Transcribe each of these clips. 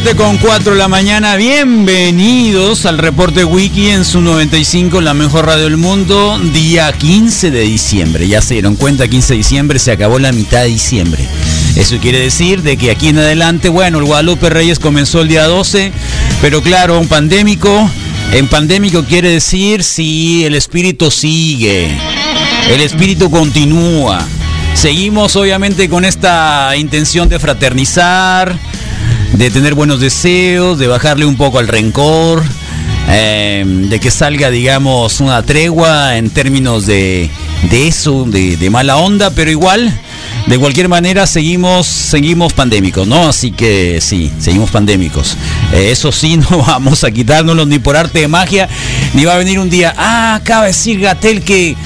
7 con 4 de la mañana, bienvenidos al reporte Wiki en su 95, la mejor radio del mundo, día 15 de diciembre. Ya se dieron cuenta, 15 de diciembre se acabó la mitad de diciembre. Eso quiere decir de que aquí en adelante, bueno, el Guadalupe Reyes comenzó el día 12, pero claro, un pandémico, en pandémico quiere decir si el espíritu sigue, el espíritu continúa. Seguimos obviamente con esta intención de fraternizar, de tener buenos deseos, de bajarle un poco al rencor, eh, de que salga, digamos, una tregua en términos de, de eso, de, de, mala onda, pero igual, de cualquier manera, seguimos, seguimos pandémicos, ¿no? Así que sí, seguimos pandémicos. Eh, eso sí, no vamos a quitárnoslo ni por arte de magia, ni va a venir un día, ah, acaba de decir Gatel que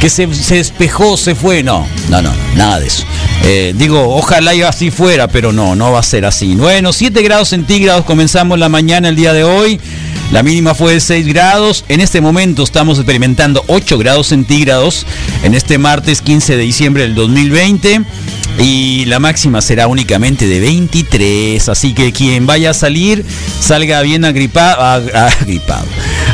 que se, se, despejó, se fue. No, no, no, nada de eso. Eh, digo, ojalá y así fuera, pero no, no va a ser así. Bueno, 7 grados centígrados, comenzamos la mañana el día de hoy. La mínima fue de 6 grados. En este momento estamos experimentando 8 grados centígrados en este martes 15 de diciembre del 2020. Y la máxima será únicamente de 23. Así que quien vaya a salir, salga bien agripado. agripado.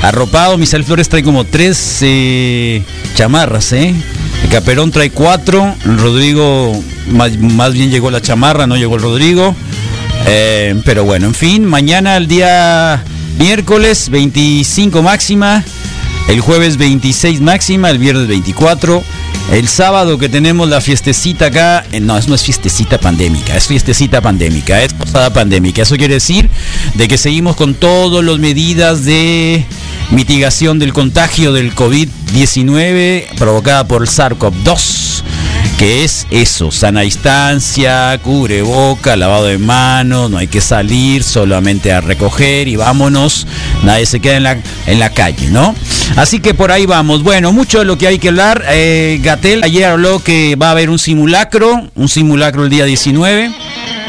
Arropado. Misael Flores trae como 3 eh, chamarras, ¿eh? El Caperón trae 4. Rodrigo, más, más, bien llegó la chamarra, no llegó el Rodrigo. Eh, pero bueno, en fin, mañana el día miércoles 25 máxima. El jueves 26 máxima, el viernes 24. El sábado que tenemos la fiestecita acá, eh, no, no es fiestecita pandémica, es fiestecita pandémica, es posada pandémica. Eso quiere decir de que seguimos con todas las medidas de mitigación del contagio del COVID-19 provocada por el SARS-CoV-2, que es eso, sana distancia, cubre boca, lavado de manos, no hay que salir, solamente a recoger y vámonos, nadie se queda en la, en la calle, ¿no? Así que por ahí vamos. Bueno, mucho de lo que hay que hablar. Eh, Gatel ayer habló que va a haber un simulacro, un simulacro el día 19,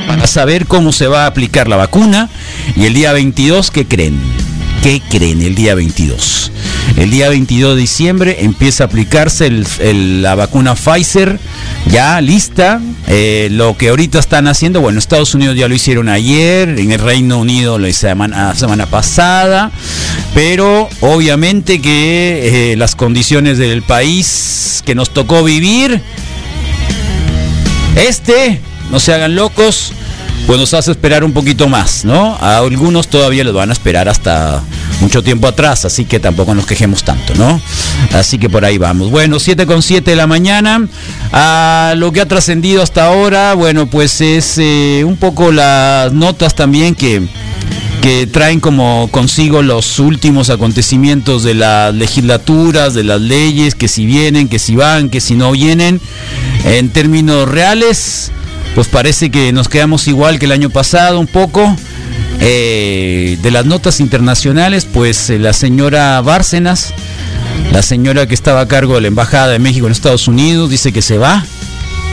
para saber cómo se va a aplicar la vacuna. Y el día 22, ¿qué creen? ¿Qué creen el día 22? El día 22 de diciembre empieza a aplicarse la vacuna Pfizer, ya lista. Eh, lo que ahorita están haciendo, bueno, Estados Unidos ya lo hicieron ayer, en el Reino Unido la semana, semana pasada, pero obviamente que eh, las condiciones del país que nos tocó vivir, este, no se hagan locos, pues nos hace esperar un poquito más, ¿no? A algunos todavía los van a esperar hasta mucho tiempo atrás, así que tampoco nos quejemos tanto, ¿no? Así que por ahí vamos. Bueno, 7 con 7 de la mañana. A lo que ha trascendido hasta ahora, bueno, pues es eh, un poco las notas también que que traen como consigo los últimos acontecimientos de las legislaturas, de las leyes, que si vienen, que si van, que si no vienen. En términos reales, pues parece que nos quedamos igual que el año pasado un poco. Eh, de las notas internacionales, pues eh, la señora Bárcenas, la señora que estaba a cargo de la Embajada de México en Estados Unidos, dice que se va,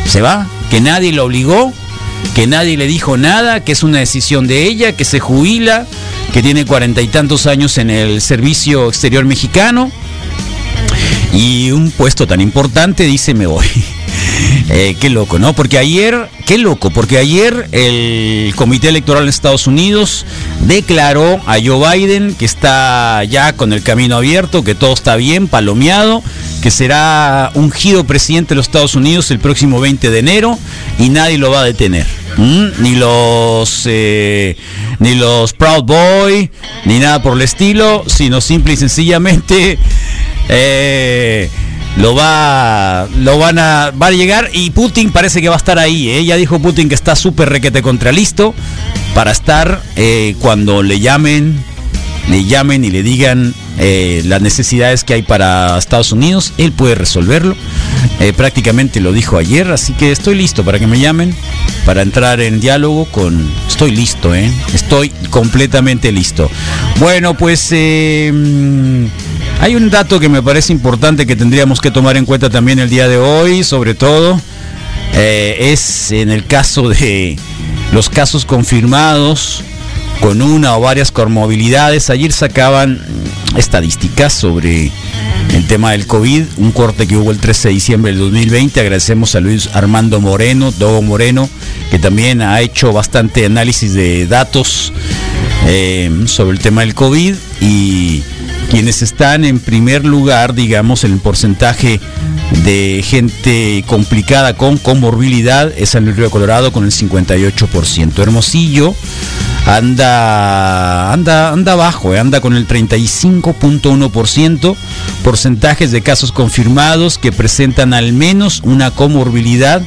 se va, que nadie la obligó, que nadie le dijo nada, que es una decisión de ella, que se jubila, que tiene cuarenta y tantos años en el servicio exterior mexicano y un puesto tan importante, dice me voy. Eh, qué loco, ¿no? Porque ayer, qué loco, porque ayer el Comité Electoral de Estados Unidos declaró a Joe Biden que está ya con el camino abierto, que todo está bien, palomeado, que será ungido presidente de los Estados Unidos el próximo 20 de enero y nadie lo va a detener. Ni los eh, ni los Proud Boy, ni nada por el estilo, sino simple y sencillamente eh, lo va lo van a va a llegar y Putin parece que va a estar ahí ¿eh? ya dijo Putin que está súper requete contra listo para estar eh, cuando le llamen le llamen y le digan eh, las necesidades que hay para Estados Unidos él puede resolverlo. Eh, prácticamente lo dijo ayer así que estoy listo para que me llamen para entrar en diálogo con estoy listo estoy completamente listo. Bueno pues hay un dato que me parece importante que tendríamos que tomar en cuenta también el día de hoy, sobre todo, eh, es en el caso de los casos confirmados con una o varias comorbilidades. Ayer sacaban estadísticas sobre el tema del COVID, un corte que hubo el 13 de diciembre del 2020. Agradecemos a Luis Armando Moreno, Dogo Moreno, que también ha hecho bastante análisis de datos eh, sobre el tema del COVID y quienes están en primer lugar, digamos, en el porcentaje de gente complicada con comorbilidad es San Luis Río Colorado con el 58%. Hermosillo anda anda anda abajo, eh, anda con el 35.1%, porcentajes de casos confirmados que presentan al menos una comorbilidad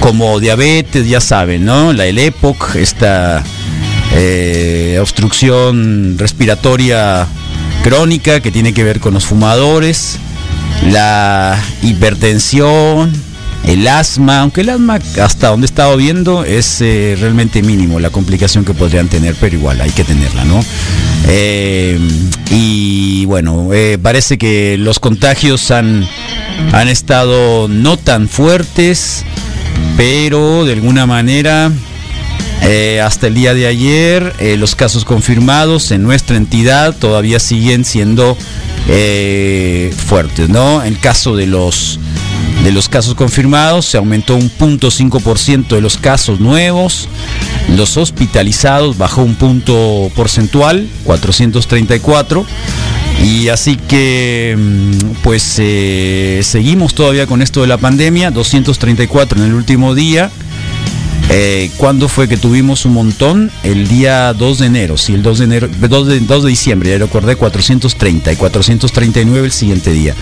como diabetes, ya saben, ¿no? La el EPOC, esta eh, obstrucción respiratoria crónica que tiene que ver con los fumadores, la hipertensión, el asma, aunque el asma hasta donde he estado viendo es eh, realmente mínimo la complicación que podrían tener, pero igual hay que tenerla, ¿no? Eh, y bueno, parece que los contagios han, han estado no tan fuertes, pero de alguna manera eh, hasta el día de ayer, eh, los casos confirmados en nuestra entidad todavía siguen siendo eh, fuertes, ¿no? El caso de los de los casos confirmados se aumentó un punto 5% de los casos nuevos, los hospitalizados bajó un punto porcentual, 434. Y así que, mm, pues seguimos todavía con esto de la pandemia, 234 en el último día. Eh, ¿Cuándo fue que tuvimos un montón? El día 2 de enero, sí, el 2 de enero, 2 de, 2 de diciembre, ya recordé, 430 y 439 el siguiente día.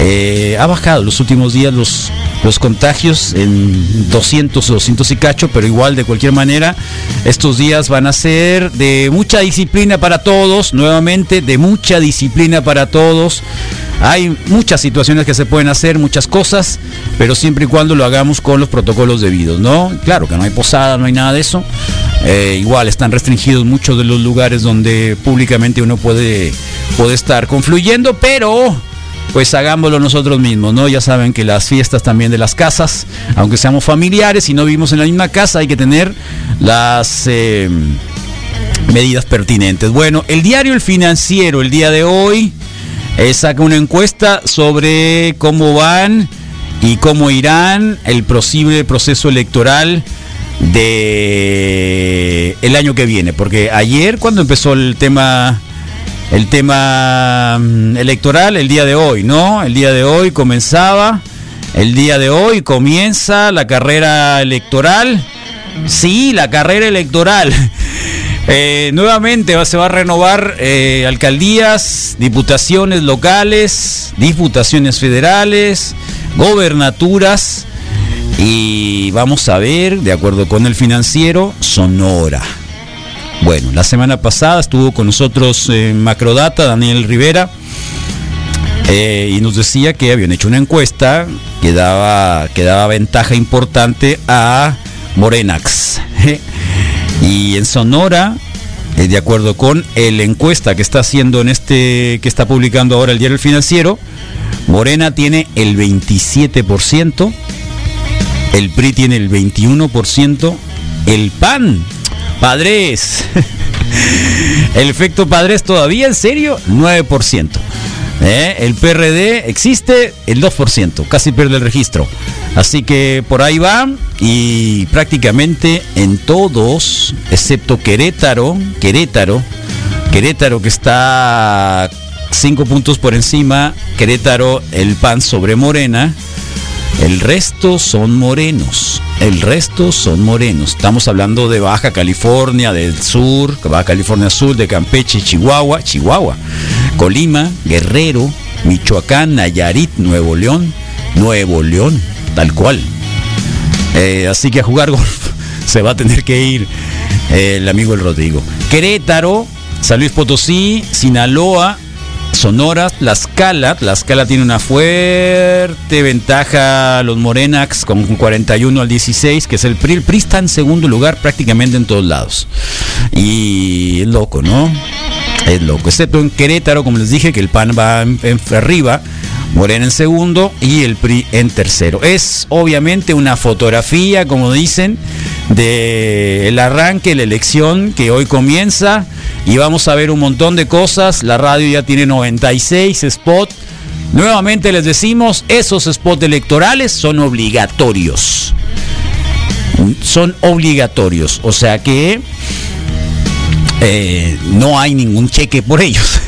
Eh, ha bajado los últimos días los, los contagios en 200 o 200 y cacho, pero igual de cualquier manera, estos días van a ser de mucha disciplina para todos, nuevamente, de mucha disciplina para todos. Hay muchas situaciones que se pueden hacer, muchas cosas, pero siempre y cuando lo hagamos con los protocolos debidos, ¿no? Claro que no hay posada, no hay nada de eso. Eh, igual están restringidos muchos de los lugares donde públicamente uno puede, puede estar confluyendo, pero pues hagámoslo nosotros mismos, ¿no? Ya saben que las fiestas también de las casas, aunque seamos familiares y no vivimos en la misma casa, hay que tener las eh, medidas pertinentes. Bueno, el diario El Financiero el día de hoy saca una encuesta sobre cómo van y cómo irán el posible proceso electoral de el año que viene, porque ayer cuando empezó el tema el tema mm, electoral, el día de hoy, ¿no? El día de hoy comenzaba, el día de hoy comienza la carrera electoral. Sí, la carrera electoral. Eh, nuevamente va- se va a renovar eh, alcaldías, diputaciones locales, diputaciones federales, gobernaturas y vamos a ver, de acuerdo con el financiero, Sonora. Bueno, la semana pasada estuvo con nosotros en Macrodata Daniel Rivera eh, y nos decía que habían hecho una encuesta que daba, que daba ventaja importante a Morenax. Y en Sonora, eh, de acuerdo con la encuesta que está haciendo en este, que está publicando ahora el diario Financiero, Morena tiene el 27%, el PRI tiene el 21%, el PAN, padres, el efecto padres todavía en serio, 9%. ¿Eh? El PRD existe el 2%, casi pierde el registro. Así que por ahí va y prácticamente en todos, excepto Querétaro, Querétaro, Querétaro que está 5 puntos por encima, Querétaro el PAN sobre Morena, el resto son morenos. El resto son morenos. Estamos hablando de Baja California del Sur, Baja California Sur, de Campeche, Chihuahua, Chihuahua, Colima, Guerrero, Michoacán, Nayarit, Nuevo León, Nuevo León, tal cual. Eh, así que a jugar golf se va a tener que ir eh, el amigo el Rodrigo. Querétaro, San Luis Potosí, Sinaloa, Sonora, Tlaxcala. Tlaxcala tiene una fuerte ventaja los Morenax con 41 al 16, que es el PRI. El está en segundo lugar prácticamente en todos lados. Y es loco, ¿no? Es loco. Excepto en Querétaro, como les dije, que el PAN va en, en arriba. Morena en segundo y el PRI en tercero. Es obviamente una fotografía, como dicen, de el arranque, la elección que hoy comienza y vamos a ver un montón de cosas. La radio ya tiene 96 spots. Nuevamente les decimos, esos spots electorales son obligatorios. Son obligatorios, o sea que eh, no hay ningún cheque por ellos.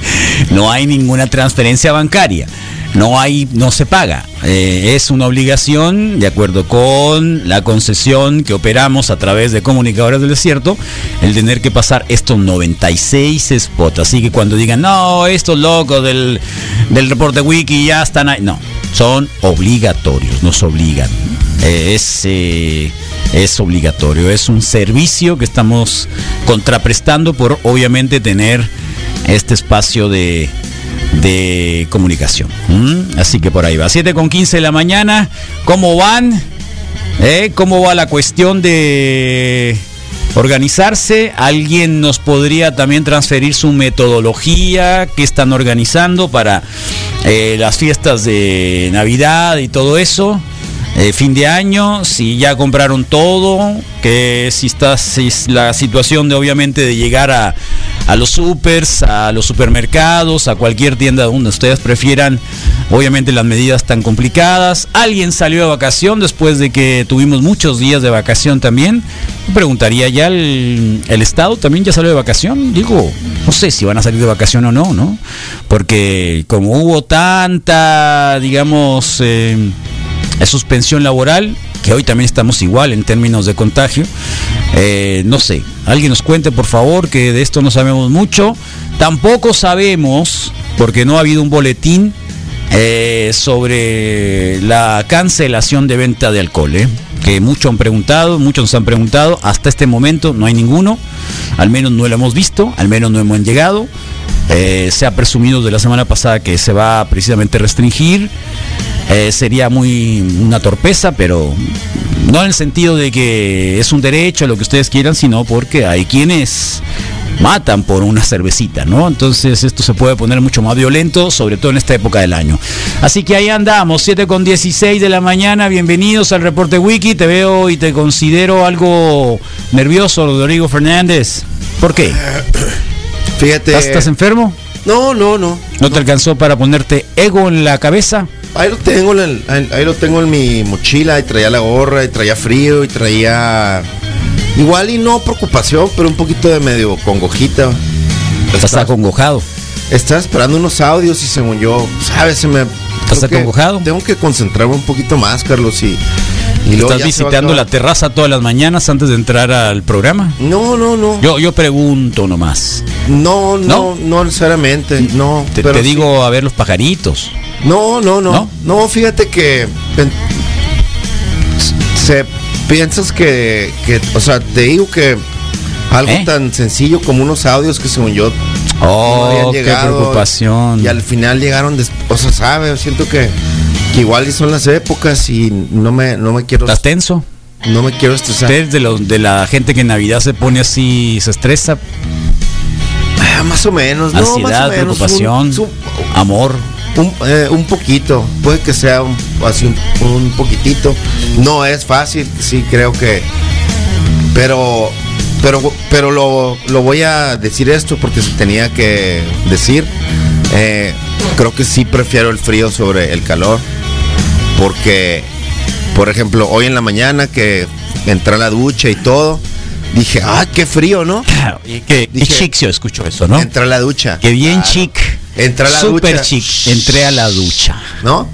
no hay ninguna transferencia bancaria. No hay, no se paga. Eh, es una obligación, de acuerdo con la concesión que operamos a través de comunicadores del desierto, el tener que pasar estos 96 spots. Así que cuando digan, no, estos locos del, del reporte wiki ya están ahí. No, son obligatorios, nos obligan. Eh, es, eh, es obligatorio, es un servicio que estamos contraprestando por obviamente tener este espacio de, de comunicación. Así que por ahí va. 7 con 15 de la mañana. ¿Cómo van? ¿Eh? ¿Cómo va la cuestión de organizarse? ¿Alguien nos podría también transferir su metodología que están organizando para eh, las fiestas de Navidad y todo eso? Eh, fin de año, si ya compraron todo, que si está si la situación de obviamente de llegar a, a los supers, a los supermercados, a cualquier tienda donde ustedes prefieran, obviamente las medidas tan complicadas. Alguien salió de vacación después de que tuvimos muchos días de vacación también. Preguntaría, ¿ya el, el Estado también ya salió de vacación? Digo, no sé si van a salir de vacación o no, ¿no? Porque como hubo tanta, digamos, eh, suspensión laboral, que hoy también estamos igual en términos de contagio. Eh, no sé, alguien nos cuente por favor que de esto no sabemos mucho. Tampoco sabemos, porque no ha habido un boletín eh, sobre la cancelación de venta de alcohol. eh, que muchos han preguntado, muchos nos han preguntado. Hasta este momento no hay ninguno. Al menos no lo hemos visto, al menos no hemos llegado. Eh, se ha presumido de la semana pasada que se va precisamente a restringir. Eh, sería muy una torpeza, pero no en el sentido de que es un derecho, lo que ustedes quieran, sino porque hay quienes matan por una cervecita, ¿no? Entonces esto se puede poner mucho más violento, sobre todo en esta época del año. Así que ahí andamos, 7 con 16 de la mañana, bienvenidos al reporte wiki, te veo y te considero algo nervioso, Rodrigo Fernández. ¿Por qué? Fíjate. ¿Estás, estás enfermo? No, no, no. ¿No te alcanzó para ponerte ego en la cabeza? Ahí lo tengo, en el- ahí, lo tengo en mi mochila, y traía la gorra, y traía frío, y traía... Igual y no preocupación, pero un poquito de medio congojita. Estás Estaba- acongojado. Estaba esperando unos audios y según yo, ¿sabes? Se me... ¿Estás acongojado? Tengo que concentrarme un poquito más, Carlos, y... Y ¿Estás visitando la terraza todas las mañanas antes de entrar al programa? No, no, no. Yo, yo pregunto nomás. no, ¿No? no, no, necesariamente. No. Te, pero te sí. digo a ver los pajaritos. No, no, no. ¿No? No, fíjate que se piensas que, que, o sea, te digo que algo ¿Eh? tan sencillo como unos audios que según yo no Oh, qué llegado preocupación. y al final llegaron, des- o sea, sabes, siento que, que igual y son las épocas y no me, no me quiero, ¿Estás tenso? no me quiero estresar. ¿Usted de, los, de la gente que en Navidad se pone así, se estresa? Ah, más o menos, no, más o Ansiedad, menos, preocupación, un- un- amor. Un, eh, un poquito, puede que sea un, así un, un poquitito. No es fácil, sí creo que. Pero, pero, pero lo, lo voy a decir esto porque se tenía que decir. Eh, creo que sí prefiero el frío sobre el calor. Porque, por ejemplo, hoy en la mañana que entré a la ducha y todo, dije, ah, qué frío, ¿no? Y que, qué Dije- chic se escuchó eso, ¿no? Entré a la ducha. Qué bien Claro. chic. Entré a la Super ducha. chic. Entré a la ducha. ¿no?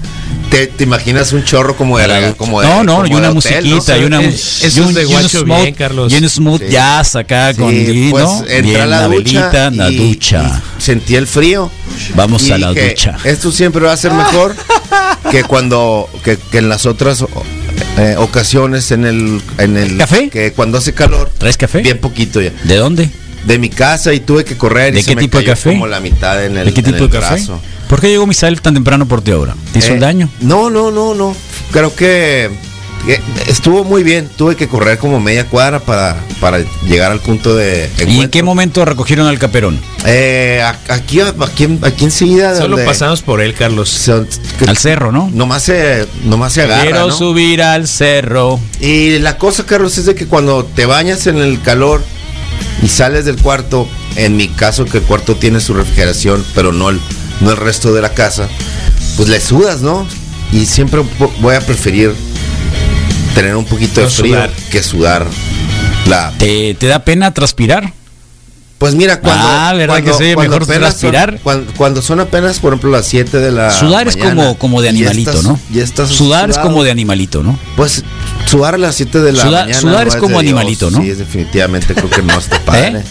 Te, te imaginas un chorro como de, la la- como de no, no, como y una de hotel, musiquita, ¿no? y una eso y un- es de y un smooth- bien, Carlos. Y un smooth Sí. jazz acá con Sí, pues ¿no? entré Bien, a la, ducha velita, la y- ducha. y sentí el frío. Vamos y a la dije, ducha. Esto siempre va a ser mejor que cuando que, que en las otras eh, ocasiones en el en el ¿Café? que cuando hace calor ¿Traes café? bien poquito ya ¿De dónde? de mi casa y tuve que correr y ¿De se qué me tipo de cayó café? como la mitad en el, ¿De qué en tipo el de café? brazo. ¿Por qué llegó Misael tan temprano por ti ahora? ¿Te hizo Eh, un daño? No, no, no, no. Creo que estuvo muy bien. Tuve que correr como media cuadra para, para llegar al punto de ¿Y en qué momento recogieron al caperón? Eh, a- aquí, aquí, aquí enseguida. Solo donde pasamos por él, Carlos. se- que- Al cerro, ¿no? Nomás se, nomás se agarra. Quiero ¿no? subir al cerro. Y la cosa, Carlos, es de que cuando te bañas en el calor y sales del cuarto, en mi caso que el cuarto tiene su refrigeración, pero no el, no el resto de la casa, pues le sudas, ¿no? Y siempre voy a preferir tener un poquito de frío sudar. que sudar la... ¿Te, te da pena transpirar? Pues mira, cuando... Ah, ¿verdad que sí? Mejor transpirar. cuando, cuando son apenas, por ejemplo, las 7 de la Sudar es como, como de y animalito, estás- ¿no? ya estás Sudar es como de animalito, ¿no? Pues sudar a las 7 de la Sudar- mañana. sudar no es como Dios. animalito, ¿no? Sí, es definitivamente creo que no está padre. ¿Eh?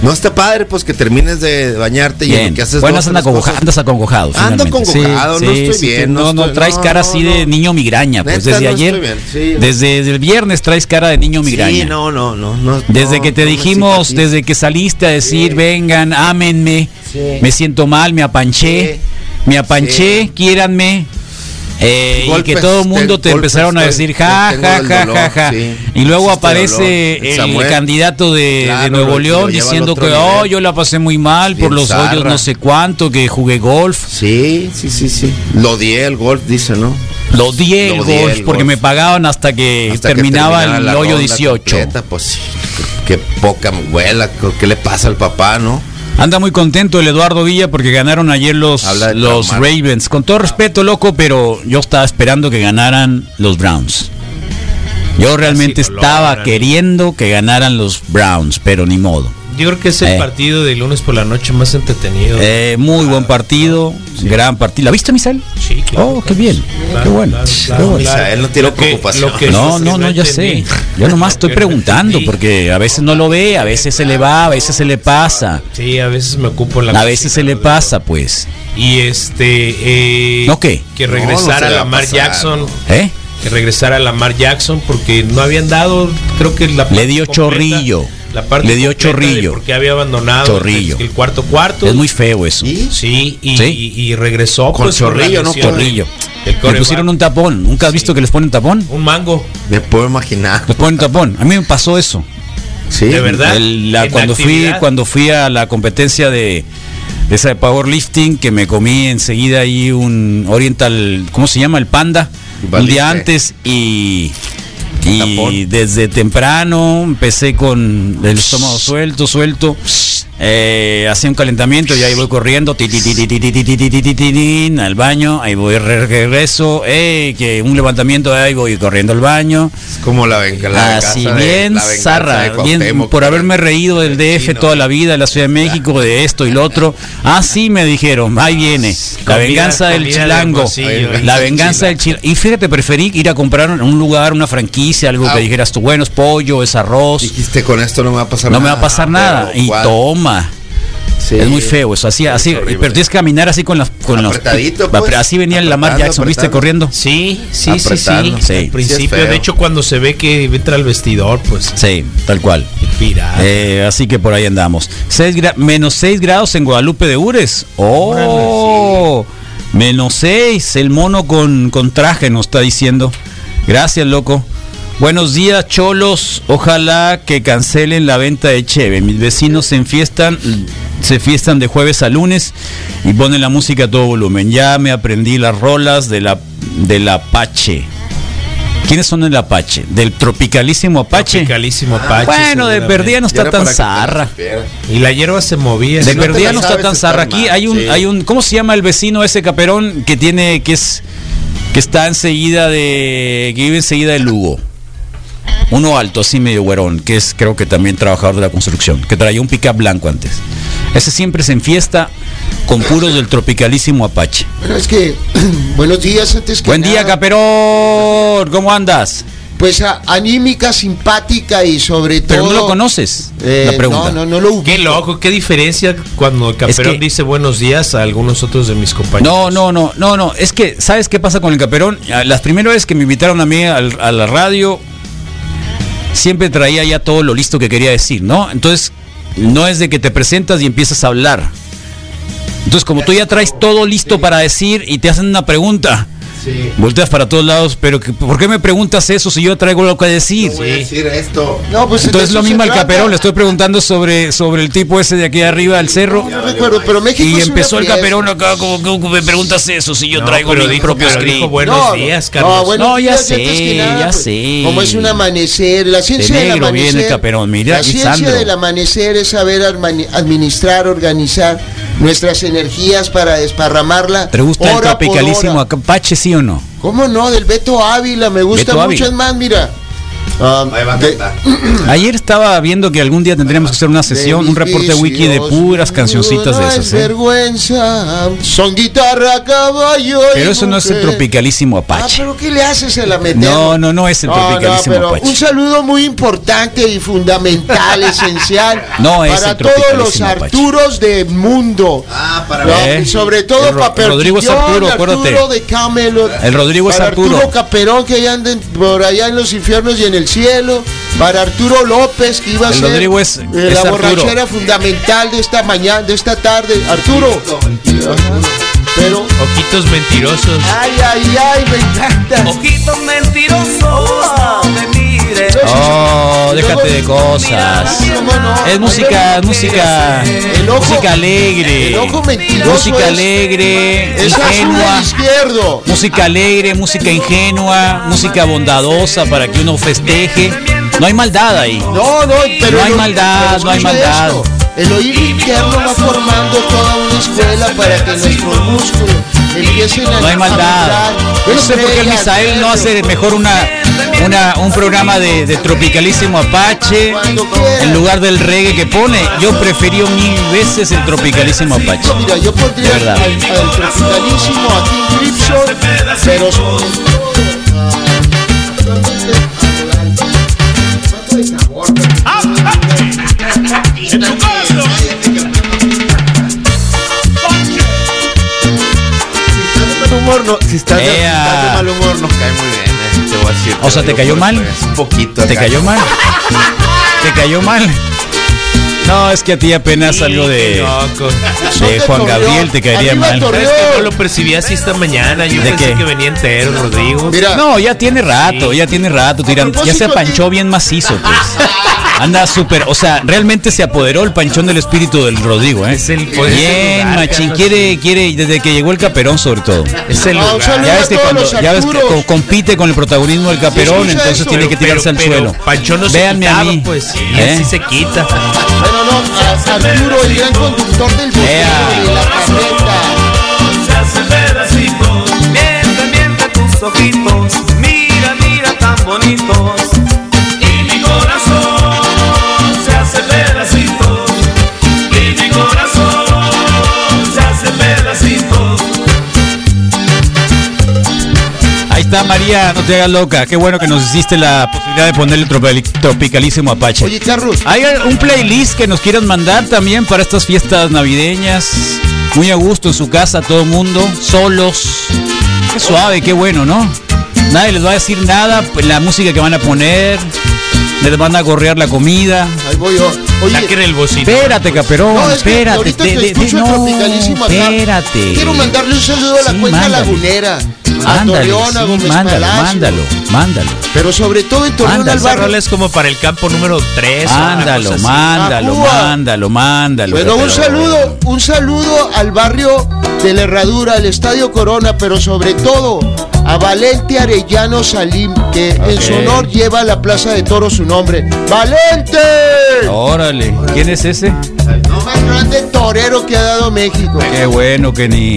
No está padre, pues que termines de bañarte y en Bien. lo que haces. Bueno, dos, anda tres acongoja- cosas. andas acongojado. Ando acongojado, no estoy bien, no No, estoy- traes no, cara no, así de niño migraña. Pues Neta, desde ayer, desde el viernes traes cara de niño migraña. Sí, no, no, no. Desde que te dijimos, desde que saliste a decir, vengan, ámenme, Sí. me siento mal, me apanché, me apanché, quiéranme. Eh, y Golpes, que todo el mundo te- empezaron a decir ja, ja, ja, dolor, ja, ja. sí. Y luego aparece dolor. el, Samuel. candidato de, Nuevo León diciendo que nivel. oh, yo la pasé muy mal por los hoyos no sé cuánto, que jugué golf. Sí, sí, sí, sí. Lo di el golf, dice, ¿no? Lo di el Lo di golf porque me pagaban hasta que Hasta que terminaba el hoyo ronda 18. completa, pues qué poca abuela, ¿qué le pasa al papá, no? Anda muy contento el Eduardo Villa porque ganaron ayer los, los. Ravens. Con todo respeto, loco, pero yo estaba esperando que ganaran los Browns. Yo realmente estaba queriendo que ganaran los Browns, pero ni modo. Yo creo que es el Eh. partido de lunes por la noche más entretenido. Eh, muy buen partido, gran partido. ¿La viste, Misael? Sí, claro. Oh, qué bien. Qué bueno. Misael no tiene Lo que- preocupación. lo que- No, no, no, ya sé. Yo nomás estoy preguntando porque a veces no lo ve, a veces se le va, a veces se le pasa. Sí, a veces me ocupo la A veces se le pasa, pues. Y este. Eh, ¿No qué? Que No, no regresara le a Lamar pasar, Jackson. no. ¿Eh? Que regresara Lamar Jackson porque no habían dado, creo que la parte dio chorrillo. La parte Le dio chorrillo. Porque había abandonado Chorrillo. el, el cuarto cuarto. Es muy feo eso. ¿Y? Sí, y, Sí. y- y regresó Con pues, chorrillo, ¿no? Chorrillo. Le pusieron un tapón. ¿Nunca has Sí. visto que les ponen tapón? un mango. Me puedo imaginar. Les ponen tapón. A mí me pasó eso. Sí. De verdad. El- la- En cuando fui cuando fui a la competencia de, esa de powerlifting que me comí enseguida ahí un oriental ¿cómo se llama? el panda un día antes y y desde temprano empecé con el estómago suelto suelto eh, hacía un calentamiento y ahí voy corriendo al baño, ahí voy regreso, eh, que un levantamiento ahí voy corriendo al baño. Es como la venganza. Así bien zarra, bien por haberme reído del DF toda la vida, de la Ciudad de México, de esto y lo otro. Así me dijeron, ahí viene, la venganza del chilango, la venganza del chilango. Y fíjate, preferí ir a comprar un lugar, una franquicia, algo que dijeras tú, bueno, es pollo, es arroz. Dijiste, con esto no me va a pasar nada. No me va a pasar nada. Y toma toma. sí. Es muy feo eso, así, así, horrible. pero tienes que caminar así con las con los pues. pero así venía el Lamar Apretando, Jackson, ¿viste? apretando. Corriendo. Sí, sí, sí, sí. Al Sí, principio, de hecho, cuando se ve que entra al vestidor, pues Sí, tal cual. Eh, así que por ahí andamos. Seis gra- menos 6 grados en Guadalupe de Ures. ¡Oh! Menos 6. El mono con, con traje nos está diciendo. Gracias, loco. Buenos días, cholos. Ojalá que cancelen la venta de Cheve. Mis vecinos se enfiestan, se fiestan de jueves a lunes y ponen la música a todo volumen. Ya me aprendí las rolas de la del Apache. ¿Quiénes son el Apache? ¿Del tropicalísimo Apache? Tropicalísimo Apache. Bueno, de perdida no está tan zarra. Y la hierba se movía. De te perdida no está tan zarra. Aquí mal, hay un, sí. hay un, ¿cómo se llama el vecino ese caperón que tiene, que es, que está enseguida de, que vive enseguida de Lugo? Uno alto, así medio güerón, que es creo que también trabajador de la construcción, que traía un pickup blanco antes. Ese siempre se enfiesta con puros del tropicalísimo Apache. Bueno, es que, buenos días antes que Buen día, caperón. ¿Cómo andas? Pues a- anímica, simpática y sobre Pero todo... no lo conoces. Eh, la pregunta. No, no, no lo ubico. Qué loco, qué diferencia cuando el Caperón que- dice buenos días a algunos otros de mis compañeros. No, no, no, no, no. Es que, ¿sabes qué pasa con el caperón? Ah, Las primeras veces que me invitaron a mí al- a la radio, siempre traía ya todo lo listo que quería decir, ¿no? Entonces, no es de que te presentas y empiezas a hablar. Entonces, como tú ya traes todo listo para decir y te hacen una pregunta, Sí. volteas para todos lados, pero que- ¿por qué me preguntas eso si yo traigo lo que decir? Voy a decir esto. No, pues Entonces, lo mismo al caperón, le estoy preguntando sobre, sobre el tipo ese de aquí arriba del cerro. No recuerdo, pero México Y empezó el caperón acá, como que me preguntas eso si yo No, traigo pero mi dijo- propio pero dijo script. buenos No, días, no, Carlos. buenos No, ya días, sé, ya pues, sé. Como es un amanecer, la ciencia De del amanecer. viene Caperón, mira, la ciencia Sandro. del amanecer es saber administrar, organizar nuestras energías para desparramarla. ¿Te gusta el tropicalísimo. Apache, sí o no? ¿Cómo no? Del Beto Ávila, me gusta Beto mucho, Ávila. es más, mira. Ah, a de-. Ayer estaba viendo que algún día tendríamos que hacer una sesión, un reporte wiki de puras cancioncitas de No esas. es ¿eh? vergüenza, son guitarra, caballo. Pero eso no es el tropicalísimo Ah, Apache. pero ¿qué le haces a la meter? No, no, no es el tropicalísimo pero Apache. Un saludo muy importante y fundamental, esencial. No es para el todos los Apache. Arturos del mundo. Ah, para No, ver. Sobre todo para Rodrigo es Arturo, acuérdate. Arturo de Camelot. El Rodrigo es para Arturo. Caperón que ya anden por allá en los infiernos y en el cielo. Para Arturo López que iba a El ser es- eh, es la Arturo. borrachera fundamental de esta mañana, de esta tarde. Arturo. Pero Ojitos mentirosos. Ay, ay, ay, me encanta. Ojitos mentirosos, mires. Oh, déjate de cosas. Es música, es música, El ojo- música alegre. el ojo Música alegre, Es ingenua. izquierdo. Música alegre, música ingenua, música bondadosa para que uno festeje. No hay maldad ahí. No, no, pero No hay maldad, no hay maldad. El oído interno va formando toda una escuela para que nuestros músculos empiecen a No hay maldad. Yo no sé por qué el Misael no hace mejor una, una un programa de, de tropicalísimo Apache en lugar del reggae que pone. Yo preferí mil veces el tropicalísimo Apache. Mira, yo pondría al, verdad. al tropicalísimo a King Crimson, pero humor, no, si estás de, estás de mal humor, nos cae muy bien. te voy a decir. O sea, ¿te cayó por mal? Un poquito. ¿Te acá. cayó mal? ¿Te cayó mal? No, es que a ti apenas algo de, Juan Gabriel te caería mal. ¿Sabes que no lo percibí así esta mañana? Yo ¿De pensé qué? que venía entero, Rodrigo. Mira, No, ya tiene rato, ya tiene rato, tiran, ya se propósito, panchó bien macizo, pues. Anda súper, o sea, realmente se apoderó el panchón del espíritu del Rodrigo, ¿eh? Es el- Bien, lugar, machín, quiere, quiere, desde que llegó el caperón sobre todo. Es el Ah, lugar. saludo Ya ves que cuando, ya ves que co- compite con el protagonismo del caperón, entonces eso. tiene Pero- que tirarse pero- al pero suelo. Panchón no se Véanme quitaba, a mí. pues sí, ¿Eh? así se quita. Bueno, no, Arturo, el gran conductor del boteo Ea. de la se tus ojitos, está María, no te hagas loca. Qué bueno que nos hiciste la posibilidad de ponerle tropi- tropicalísimo Apache. Oye, Carlos, Hay un playlist que nos quieran mandar también para estas fiestas navideñas. Muy a gusto en su casa, todo el mundo, solos. Qué suave, qué bueno, ¿no? Nadie les va a decir nada, pues, la música que van a poner, les van a gorrear la comida. ahí voy yo. Oye, el bocino. Espérate, Caperón, no, es que espérate. ahorita de- que de- de- escucho el no, espérate. quiero mandarle un saludo a la Sí, cuenca mándale. lagunera, a Mándale, Torreón, a sí, Gómez mándalo, Palacio, mándalo, mándalo. pero sobre todo en Torreón Mándalo. al Esa barrio. rola es como para el campo número 3. Mándalo, mándalo, mándalo, mándalo. Bueno, un saludo, un saludo al barrio de la Herradura, al Estadio Corona, pero sobre todo a Valente Arellano Salim, que en su honor lleva a la Plaza de Toros su nombre. ¡Valente! Órale, ¿quién es ese? No más grande torero que ha dado México. Qué bueno que ni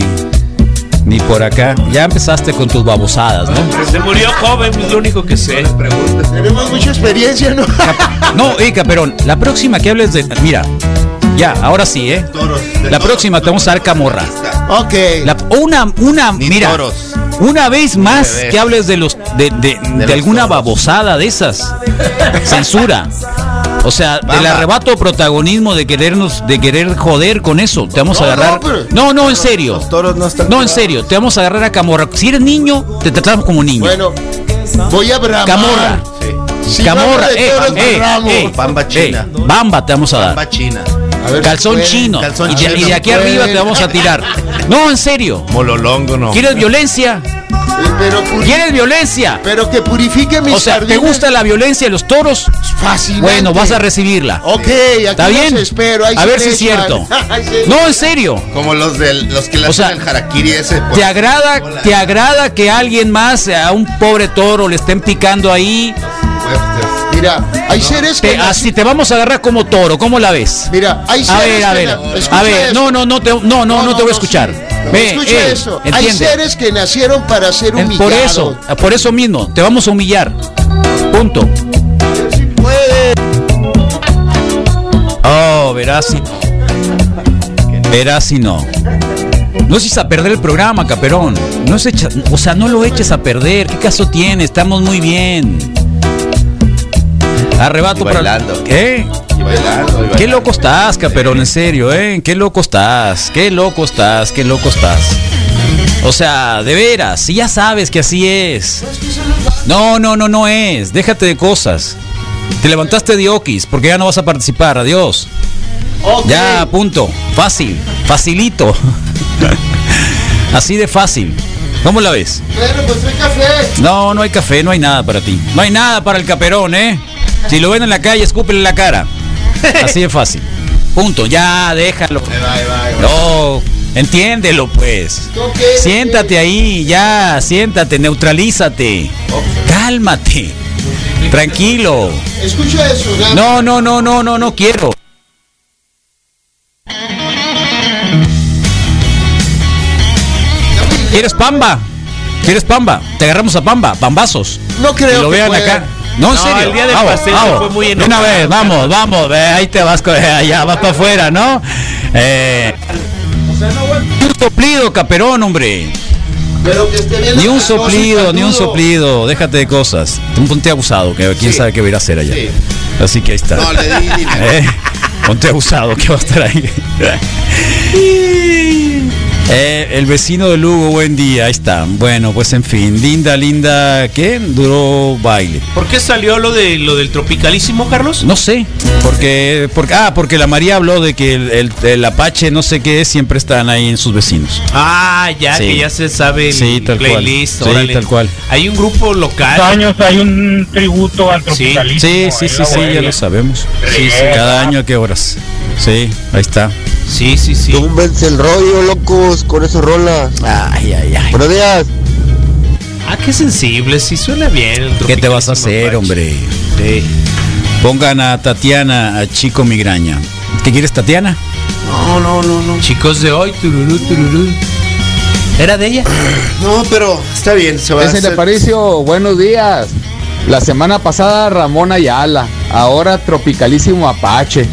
ni por acá. Ya empezaste con tus babosadas, ¿no? Se murió joven, es lo único que sé. Tenemos mucha experiencia, ¿no? No, eh, Caperón, la próxima que hables de. Mira, ya, ahora sí, ¿eh? La próxima te vamos a dar camorra. ok. La- una, una, Ni mira, toros. una vez más que hables de los, de, de, de los alguna toros. babosada de esas. Censura. O sea, del Bamba. arrebato protagonismo de querernos, de querer joder con eso. Te vamos a agarrar. no, pero- No, no, en serio. toros no están. No, en serio, te vamos a agarrar a camorra. Si eres niño, te tratamos como niño. Bueno, voy a bramar. Camorra. Si camorra, vamos eh, eh, eh, Bamba eh, china. bamba te vamos a dar. Bamba china. A ver si Calzón pueden. chino. calzón y, y de aquí arriba te vamos a tirar. No, en serio. Mololongo no. ¿Quieres violencia? Pero, ¿Quieres violencia? pero que purifique mis O sea, ¿te gusta la violencia de los toros? Fascinante. Bueno, vas a recibirla. Ok, aquí ¿Está bien? espero. ahí A ver si es cierto. No, en serio. Como los del los que le O hacen el harakiri ese. pues. ¿Te agrada, ¿Te agrada que alguien más, a un pobre toro, le estén picando ahí? Mira, hay seres que. Te, así te vamos a agarrar como toro, ¿cómo la ves? Mira, hay A seres ver, a ver, na- escucha a ver, no, no, no te, no, no, no te voy a escuchar. Ve, Escucha eh, eso. Hay entiende. seres que nacieron para ser humillados. Por eso, por eso mismo, te vamos a humillar. Punto. Si puede. Oh, verás si no. Verás si no. No eches a perder el programa, Caperón. No se echa- o sea, no lo eches a perder. ¿Qué caso tiene? Estamos muy bien. Arrebato Y para. bailando. ¿Qué? Y bailando, y Qué loco estás, Caperón, en serio, ¿eh? Qué loco estás, qué loco estás, qué loco estás. O sea, de veras, si ya sabes que así es. No, no, no, no es. Déjate de cosas. Te levantaste de Okis porque ya no vas a participar. Adiós. Ya, punto. Fácil, facilito. Así de fácil. ¿Cómo la ves? Bueno, pues hay café. No, no hay café, no hay nada para ti. No hay nada para el caperón, ¿eh? Si lo ven en la calle, escúpele en la cara. Así de fácil. Punto, ya, déjalo. No, entiéndelo pues. Siéntate ahí, ya, siéntate, neutralízate. Cálmate. Tranquilo. Escucha eso, ¿no? No, no, no, no, no, no quiero. ¿Quieres pamba? ¿Quieres pamba? Te agarramos a pamba, pambazos. No creo que lo que vean pueda. acá. No, en No, serio. el día del vamos, pastel vamos. fue muy De Una enojado, vez, vamos, vamos, ve, ahí te vas, co- allá vas para afuera, ¿no? Eh, un soplido, caperón, hombre. Pero que esté bien Ni un soplido, ni un soplido. Déjate de cosas. Un ponte abusado, que quién Sí. sabe qué va a ir a hacer allá. Sí. Así que ahí está. No, le di dinero. Eh, Ponte abusado, que va a estar ahí. Eh, el vecino de Lugo, buen día, ahí está. Bueno, pues en fin, linda, linda, ¿qué? Duró baile. ¿Por qué salió lo de lo del tropicalísimo, Carlos? No sé, porque, porque ah, porque la María habló de que el, el- el Apache, no sé qué, siempre están ahí en sus vecinos. Ah, ya, Sí. que ya se sabe el Sí, tal cual. playlist. Sí, órale. tal cual. Hay un grupo local. Cada año hay un tributo al Sí, tropicalismo. Sí, sí, sí, sí, ya lo sabemos. Sí, sí. Cada año a qué horas. Sí, ahí está. Sí, sí, sí. Túmbense el rollo, locos, con esas rolas. Ay, ay, ay. Buenos días. Ah, qué sensible, sí suena bien. el ¿Qué te vas a hacer, hombre? Sí. Pongan a Tatiana, a Chico Migraña. ¿Qué quieres, Tatiana? No, no, no, no. Chicos de hoy, tururú, tururú. ¿Era de ella? No, pero está bien, se va a hacer. Aparicio, buenos días. La semana pasada Ramón Ayala, ahora Tropicalísimo Apache.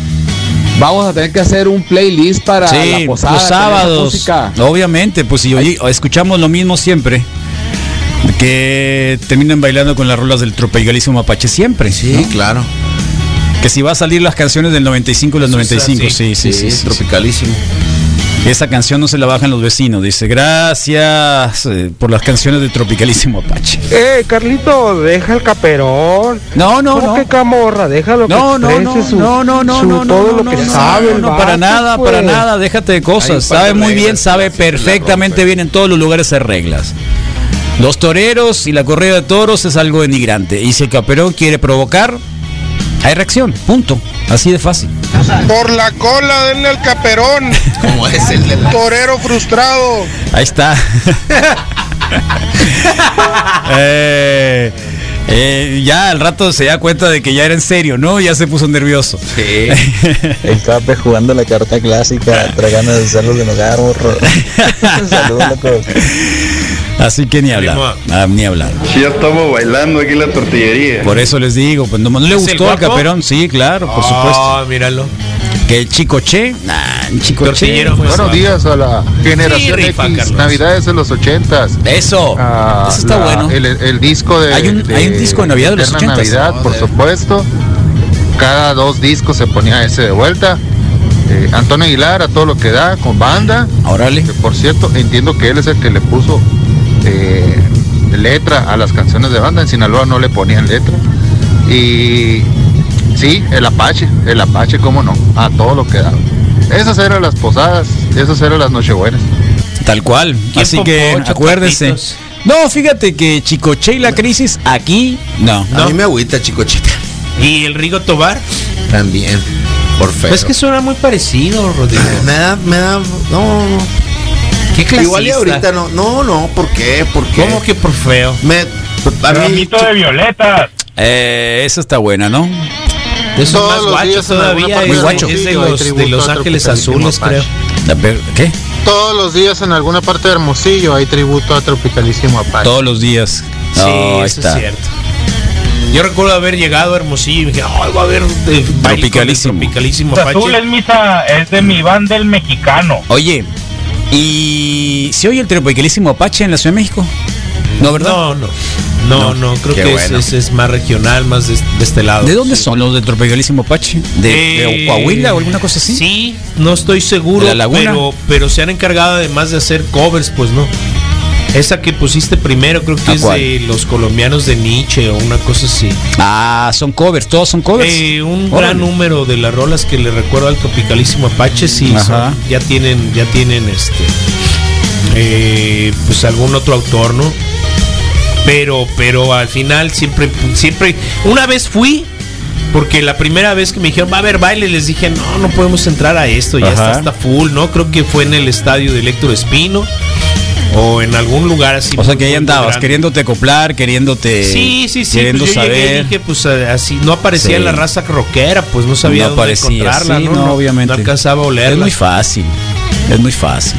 Vamos a tener que hacer un playlist para la Sí, posada. los sábados. música. Obviamente, pues si oye- escuchamos lo mismo siempre. Que terminan bailando con las rolas del tropicalísimo Apache siempre. Sí, claro. Que si va a salir las canciones del 95 y las 95. Sí, sí, sí. sí, sí. tropicalísimo. Esa canción no se la bajan los vecinos. Dice, gracias eh, por las canciones de Tropicalísimo Apache. Eh, Carlito, deja el caperón. No, no, ¿Cómo no. que camorra? Déjalo que No, no, no, exprese su- no, no, no, su- no, no, todo no, lo no, que no, sabe no, no, para nada, pues. para nada, déjate de cosas. Sabe muy bien, sabe perfectamente bien en todos los lugares hay reglas. Los toreros y la corrida de toros es algo denigrante. Y si el caperón quiere provocar, hay reacción, punto. Así de fácil. Por la cola, denle al caperón. Como es el de la. Torero frustrado. Ahí está. Eh, eh, ya al rato se da cuenta de que ya era en serio, ¿no? Ya se puso nervioso. Sí. El Cape jugando la carta clásica, tragando de hacerlo de hogar, morro. Saludos, locos. Así que ni hablar. Ah, ni hablar. Sí, ya estamos bailando aquí en la tortillería. Por eso les digo, pues no, no le ¿Es el gustó al caperón, sí, claro, por supuesto. Ah, míralo. Que el chico che, nah, el chico Tortillero, che. pues. Buenos días a la generación Sí, rifa, X, Carlos. Navidades de los ochentas. Eso, Ah, eso está la- bueno. El, el disco de. Hay un- hay un disco de Navidad de los 80s. Navidad, por supuesto. Cada dos discos se ponía ese de vuelta. Eh, Antonio Aguilar a todo lo que da con banda. Órale. Que por cierto, entiendo que él es el que le puso eh, letra a las canciones de banda. En Sinaloa no le ponían letra. Y sí, el Apache, el Apache, cómo no, a todo lo que da. Esas eran las posadas, esas eran las nochebuenas. Tal cual. ¿Quién Así que acuérdense. No, fíjate que Chicoche y la crisis aquí, no. A mí me agüita, chicochita. ¿Y el Rigo Tobar? También. Por feo. Pues es que suena muy parecido, Rodrigo. me da, me da. No, no. ¿Qué clasista? Igual y ahorita no. No, no, ¿por qué? ¿Por qué? ¿Cómo que por feo? Me. A mí. Ramito de violetas. Eh, esa está buena, ¿no? Es Todos más los guacho todavía. Es, guacho. es de los, de Ángeles Azules, creo. Ver, ¿Qué? Todos los días en alguna parte de Hermosillo hay tributo a Tropicalísimo Apache. Todos los días. Sí, eso está. es cierto. Yo recuerdo haber llegado a Hermosillo y dije, ay, va a haber de, Tropicalísimo. Tropicalísimo Azul Apache. es, misa, es de mi banda el mexicano. Oye, ¿y se oye el tropicalísimo Apache en la Ciudad de México? No, ¿verdad? No, no. No, no, creo Qué que es- bueno. es, es más regional, más de, de este lado. ¿De dónde Sí. son los del tropicalísimo Apache? ¿De, de Eh, Coahuila o alguna cosa así? Sí, no estoy seguro, ¿De la laguna? pero pero se han encargado además de hacer covers, pues no. Esa que pusiste primero creo que ¿A es cuál? de los colombianos de Nietzsche o una cosa así. Ah, son covers, todos son covers. Eh, un Órale. gran número de las rolas que le recuerdo al tropicalísimo Apache sí son- ya tienen ya tienen este eh, pues algún otro autor, ¿no? Pero pero al final siempre siempre una vez fui porque la primera vez que me dijeron va a haber baile les dije no no podemos entrar a esto ya Ajá. está, está full, ¿no? Creo que fue en el estadio de Héctor Espino o en algún lugar así. O sea que ahí andabas, grande. queriéndote acoplar, queriéndote. Sí, sí, sí. Queriendo Pues yo llegué y saber. dije, pues eh, así, no aparecía Sí. en la raza rockera, pues no sabía no dónde encontrarla, sí, ¿no? no, obviamente. No alcanzaba a Es muy fácil. Es muy fácil.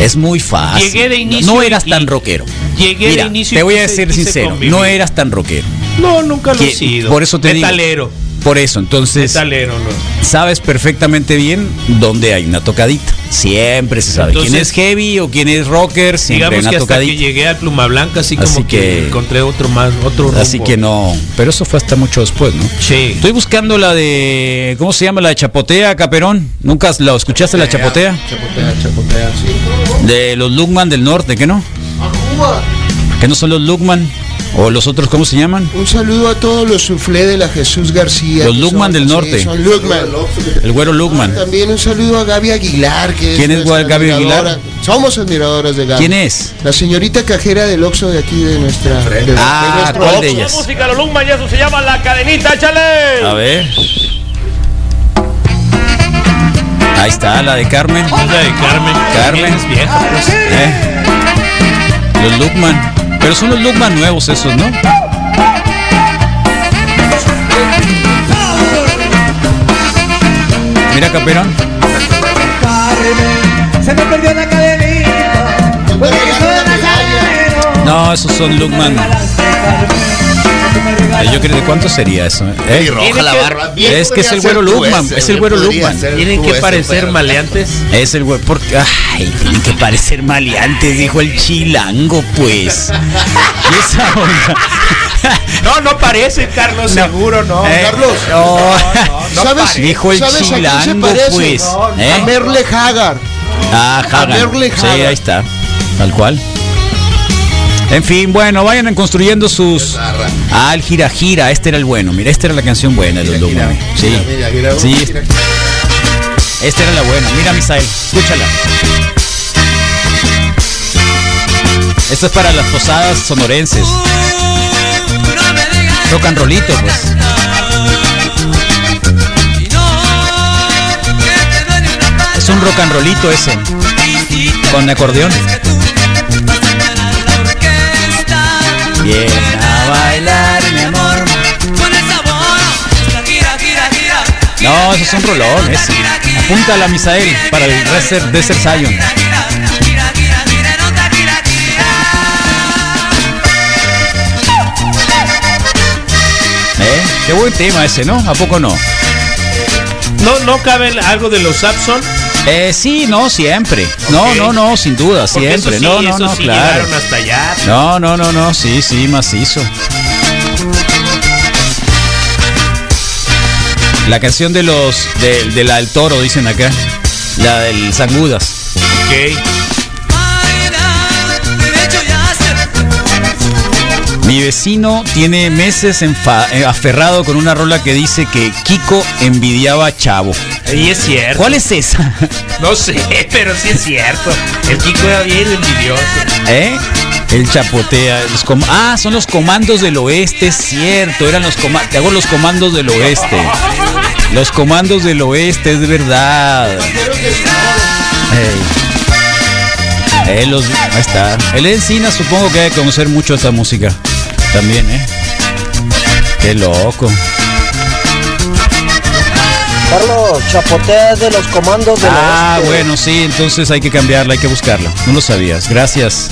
Es muy fácil. Llegué de inicio No eras tan rockero. Llegué Mira, de inicio te voy a decir sincero, convivir. no eras tan rockero. No, nunca lo he sido. Por eso te digo. Metalero. Por eso, entonces Metalero, no. sabes perfectamente bien dónde hay una tocadita. Siempre se sabe. Entonces- quién es heavy o quién es rocker, siempre Digamos que hasta que llegué al Pluma Blanca, así, Así como que, que- encontré otro más, otro rumbo. Así que no. Pero eso fue hasta mucho después, ¿no? Sí. Estoy buscando la de. ¿Cómo se llama? La de Chapotea, Caperón. ¿Nunca la escuchaste la Chapotea? Chapotea, chapotea, sí. De los Lugman del norte, ¿qué no? ¿Que no son los Lugman? ¿O los otros, cómo se llaman? Un saludo a todos los suflé de la Jesús García. Los Lugman son- del norte. son Lugman. El güero Lugman. También un saludo a Gaby Aguilar. Que ¿Quién es nuestra Gaby. Aguilar? Somos admiradoras de Gaby. ¿Quién es? La señorita cajera del Oxxo de aquí de nuestra. de- de Ah, nuestro ¿cuál de ellas? Música, los Lugman y eso se llama La Cadenita, échale. A ver. Ahí está, la de Carmen. Es la de Carmen. Carmen. Es vieja, pues. Eh. Los Lugman. Pero son los Lugman nuevos esos, ¿no? Mira, Caperón. Se me perdió la cadenita. Porque soy nazareno. No, esos son Lugman. Eh, yo creo de cuánto sería eso. eh? Y roja la barba. Bien Es que es el güero Lugman. ese, Es el güero Lugman. Tienen que parecer pero- maleantes. Es el güey. Porque. Ay, tienen que parecer maleantes, dijo el chilango, pues. Y esa onda. No, no parece, Carlos, seguro, no. Eh, Carlos. no. ¿Sabes? Dijo el ¿Sabes a quién se chilango, pues. ¿eh? A Merle Haggard. Ah, Hagan. Merle Sí, Haggard. ahí está. Tal cual. En fin, bueno, vayan construyendo sus. Ah, el gira gira, este era el bueno. Mira, esta era la canción buena de los. Sí. Mira, mira, mira, Sí. Esta era la buena. Mira, Misael, escúchala. Esto es para las posadas sonorenses. Rock and rollito, pues. Es un rock and rollito ese. Con acordeón. Bien a bailar, mi amor. No, eso es un rolón ese. Apúntala, Misael, para el Desert, Desert Zion. ¿Eh? Qué buen tema ese, ¿no? ¿A poco no? No, no cabe algo de los Sapson. Eh, sí, no, siempre. No, no, no, sin duda, Porque siempre. eso sí, no, no, eso no, sí claro. llegaron hasta allá. No, no, no, no, sí, sí, macizo. La canción de los de, de la del toro, dicen acá. La del Sangudas. Ok. Mi vecino tiene meses eh, aferrado con una rola que dice que Kiko envidiaba a Chavo. Y es cierto. ¿Cuál es esa? No sé, pero sí es cierto. El Kiko era bien envidioso. ¿Eh? El chapotea. Los com- ah, son los comandos del oeste, es cierto. Eran los comandos. Te hago los comandos del oeste. Los comandos del oeste, es verdad. Ey. Eh, los- ahí está. El Encina supongo que debe conocer mucho esta música. También, ¿eh? Qué loco. Carlos, chapotea de los comandos de Ah, la bueno, sí, entonces hay que cambiarla, hay que buscarla. No lo sabías. Gracias.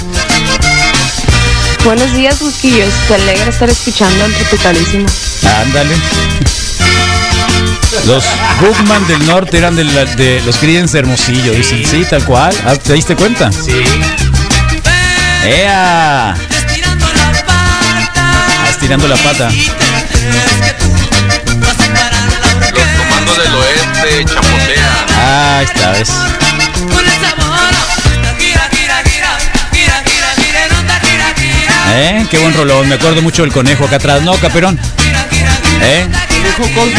Buenos días, Busquillos. Te alegra estar escuchando el Tropicalísimo. Ándale. Los Bookman del norte eran de, la- de los Creedence de Hermosillo, dicen. Sí, tal cual. Ah, ¿Te diste cuenta? Sí. ¡Ea! Ah, estirando la pata. Qué buen rolón. Me acuerdo mucho del conejo acá atrás. No, Caperón. ¿Eh?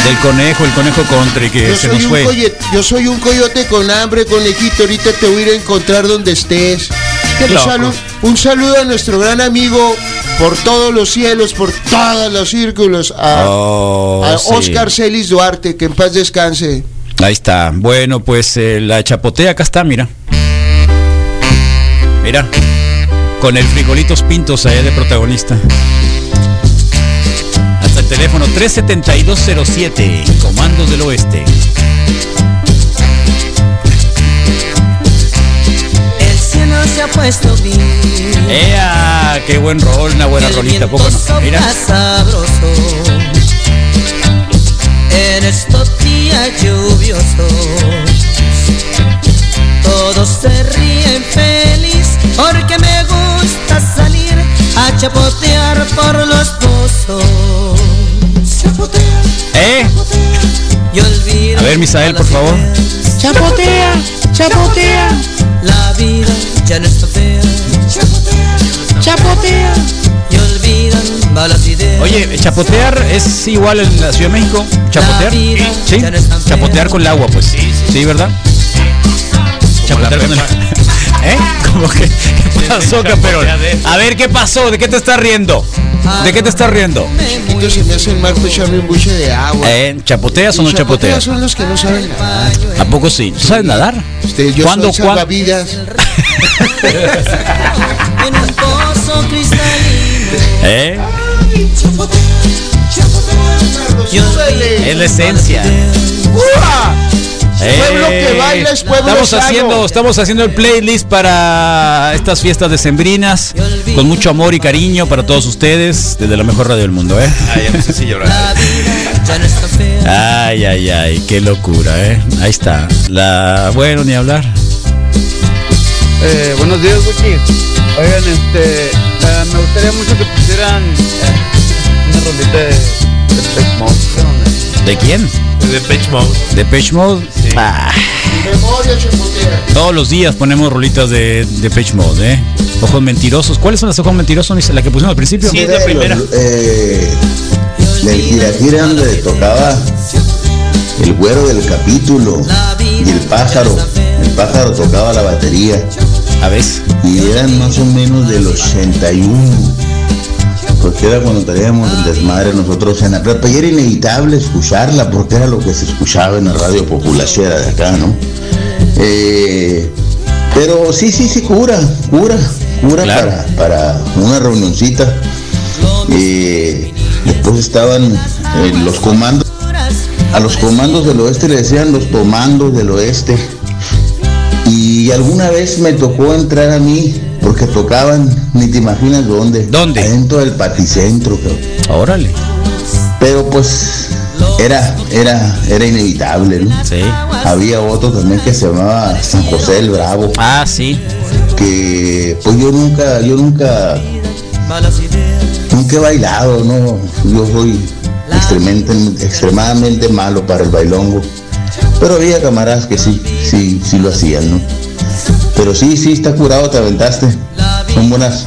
Del conejo, el conejo country que Yo se nos fue. yo soy un coyote con hambre, conejito. Ahorita te voy a ir a encontrar donde estés. Un, loco. salu- un saludo a nuestro gran amigo por todos los cielos, por todos los círculos, a, Oh, a sí. Oscar Celis Duarte, que en paz descanse. Ahí está. Bueno, pues eh, la chapotea acá está, mira. Mira. Con el frijolitos pintos allá de protagonista. Hasta el teléfono 37207, Comandos del Oeste. El cielo se ha puesto bien. ¡Ea! ¡Qué buen rol! Una buena rolita, ¿a poco no? Mira. sabroso. En estos días lluviosos. Todos se ríen feliz porque me gusta salir a chapotear por los pozos. Chapotea, ¿Eh? y olvido A ver, Misael, por favor. Chapotea, chapotea. La vida ya no está fea. Chapotea, chapotea. Malas ideas. Oye, chapotear es igual en la Ciudad de México. Chapotear. Sí. fea. Chapotear con el agua, pues. Sí, ¿verdad? Chapotear con el ¿Eh? ¿Cómo que qué pasó, campeón? A ver, ¿qué pasó? ¿De qué te estás riendo? ¿De qué te estás riendo? Chiquito se me hace el marco echarme un buche de agua. ¿Eh? ¿Chapoteas o no chapoteas? son los que no saben nadar. ¿A poco sí? ¿Tú sabes nadar? Este, yo ¿Cuándo, soy cuándo? salvavidas. En un pozo cristalino. ¿Eh? Y olvidan Es la esencia. Eh, Pueblo que baila es pueblo estamos sano. haciendo, estamos haciendo el playlist para estas fiestas decembrinas con mucho amor y cariño para todos ustedes desde la mejor radio del mundo, ¿eh? Ay, ya no sé si llorar. ya no está fea. Ay, ay, ay, qué locura, ¿eh? Ahí está. La bueno ni hablar. Eh, buenos días, Wiki. Oigan, este, eh, me gustaría mucho que pusieran eh, una rolita de, de Mode. ¿De quién? De Pitch Mode. ¿De Pitch Mode? Ah, Memoria chapotea. todos los días ponemos rolitas de, de Pitch Mode, ¿eh? Ojos mentirosos. ¿Cuáles son las ojos mentirosos? ¿La que pusimos al principio? Sí, es la primera. Eh, del Tiratira donde tocaba el güero del capítulo y el pájaro. El pájaro tocaba la batería. A ver. Y eran más o menos del 81. Porque era cuando traíamos el desmadre nosotros en la prepa. Y era inevitable escucharla porque era lo que se escuchaba en la radio populachera de acá, ¿no? Eh, pero sí, sí, sí, cura, cura, cura Claro. para, para una reunioncita. Eh, después estaban eh, los comandos. A los comandos del oeste le decían los tomandos del oeste. Y alguna vez me tocó entrar a mí porque tocaban, ni te imaginas dónde. ¿Dónde? Adentro del paticentro, cabrón. Órale. Pero pues era, era, era inevitable, ¿no? Sí. Había otro también que se llamaba San José el Bravo. Ah, sí. Que pues yo nunca, yo nunca, nunca he bailado, ¿no? Yo soy extremadamente, extremadamente malo para el bailongo. Pero había camaradas que sí, sí, sí lo hacían, ¿no? Pero sí, sí, está curado, te aventaste. Son buenas,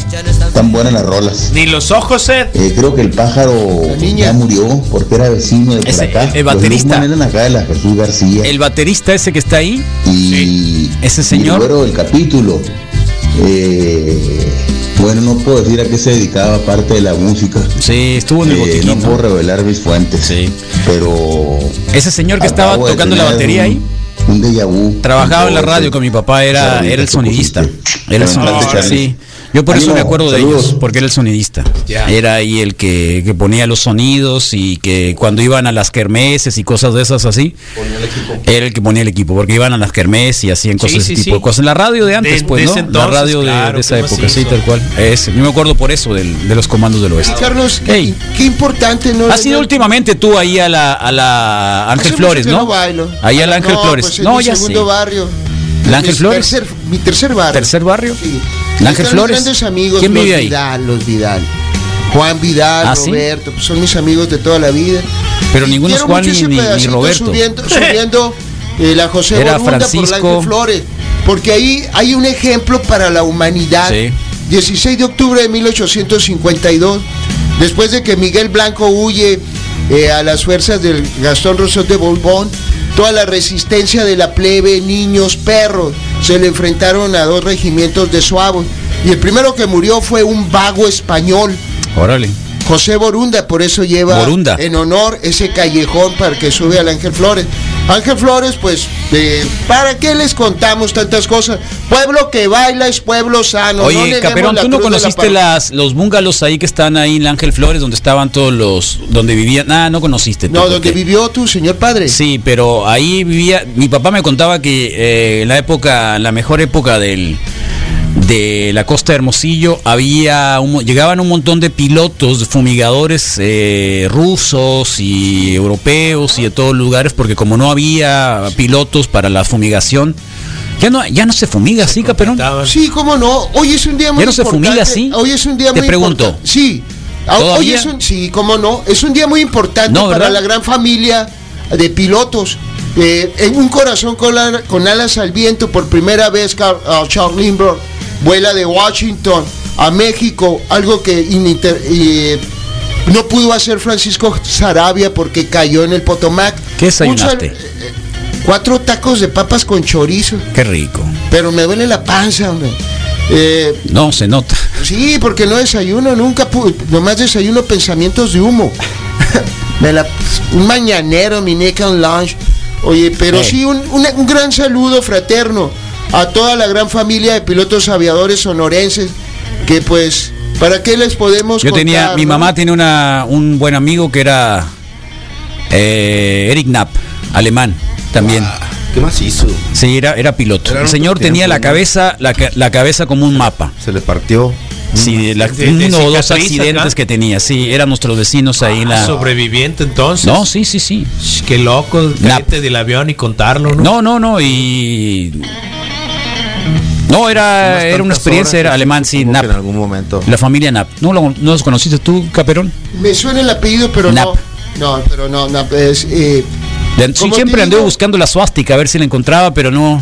tan buenas las rolas. Ni los ojos, Ed. Eh, creo que el pájaro ya murió porque era vecino de por Ese, acá. el- el Los baterista. Eran acá de la Jesús García. El baterista ese que está ahí. y Ese señor. el capítulo. eh, bueno, no puedo decir a qué se dedicaba aparte de la música. Sí, estuvo en el Eh, botiquín. no ¿no? puedo revelar mis fuentes. Sí. Pero Ese señor que estaba tocando la batería un- ahí. Un déjà vu. Trabajaba en la radio con mi papá, era, era el sonidista. Era el sonidista, sí. Yo por eso me acuerdo de ellos, porque era el sonidista. Ya. Era ahí el que, que ponía los sonidos y que cuando iban a las kermeses y cosas de esas así, era el que ponía el equipo, porque iban a las kermeses y hacían cosas Sí, ese sí, tipo sí. de cosas. En la radio de antes, De- pues, de ¿no? la radio de- claro, de, esa época, sí, tal cual. Ese. Yo me acuerdo por eso, del- de los comandos del oeste. Carlos, qué, Ey. qué importante, ¿no? Has ido últimamente tú ahí a la, a la Ángel Flores, ¿no? bailo. Ahí al Ángel no, Flores. Pues no, mi ya segundo sé. barrio. ¿El Ángel Mi Flores? tercer- mi tercer barrio. ¿Tercer barrio? Sí. ¿El Ángel Flores? Grandes amigos. ¿Quién los vive ahí? Vidal, los Vidal. Juan Vidal, ¿Ah, sí? Roberto, pues son mis amigos de toda la vida. Pero ninguno es Juan ni, Roberto. Subiendo, subiendo eh, la José Era Borunda por Francisco. la Ángel Flores. Porque ahí hay un ejemplo para la humanidad. Sí. 16 de octubre de 1852, después de que Miguel Blanco huye eh, a las fuerzas del Gastón Rosot de Borbón, toda la resistencia de la plebe, niños, perros, se le enfrentaron a dos regimientos de suavos. Y el primero que murió fue un vago español, Órale. José Borunda, por eso lleva Borunda. en honor ese callejón para que sube al Ángel Flores. Ángel Flores, pues, eh, ¿para qué les contamos tantas cosas? Pueblo que baila es pueblo sano. no Oye, neguemos Caperón, ¿tú no la conociste las, los bungalows ahí que están ahí en Ángel Flores, donde estaban todos los, donde vivían? Ah, no conociste. tú, No, porque- donde vivió tu señor padre. Sí, pero ahí vivía, mi papá me contaba que eh, en la época, la mejor época del de la costa de Hermosillo había un llegaban un montón de pilotos, de fumigadores eh, rusos y europeos y de todos lugares porque como no había pilotos para la fumigación Ya no, ya no se fumiga así, Caperón. Sí, cómo no. Hoy es un día muy ¿Ya no se importante. fumiga así? Hoy es un día Te muy pregunto. importante. Sí. Ah, Hoy es un, sí, cómo no. Es un día muy importante No, para la gran familia de pilotos. Eh, en un corazón con, la- con alas al viento, por primera vez, ah, Charles Lindbergh vuela de Washington a México, algo que eh, no pudo hacer Francisco Sarabia porque cayó en el Potomac. ¿Qué desayunaste? eh, Cuatro tacos de papas con chorizo. Qué rico. Pero me duele la panza, hombre. Eh, No, se nota. sí, porque no desayuno nunca, pu- nomás desayuno pensamientos de humo. Me la- un mañanero, mi Naked Lunch. Oye, pero sí, un, un- un gran saludo fraterno a toda la gran familia de pilotos aviadores sonorenses, que pues, ¿para qué les podemos Yo tenía, contar, mi no? mamá tiene una, un buen amigo que era eh, Eric Knapp, alemán también. ¿Qué más hizo? Sí, era, era piloto. Era El señor tenía la ¿no? cabeza, la, la cabeza como un mapa. Se le partió. Sí, la- De- de uno o dos accidentes acá. que tenía. Sí, eran nuestros vecinos ahí la. Sobreviviente entonces. No, sí, sí, sí. Qué loco, caerte del avión y contarlo, ¿no? No, no, no, y. No, era, era una experiencia, horas, era alemán, sí, Nap. En algún momento. La familia Nap. ¿No, lo- no los conociste tú, Caperón? Me suena el apellido, pero Nap. no. No, pero no, no, es, eh, sí, siempre anduve buscando la suástica a ver si la encontraba, pero no.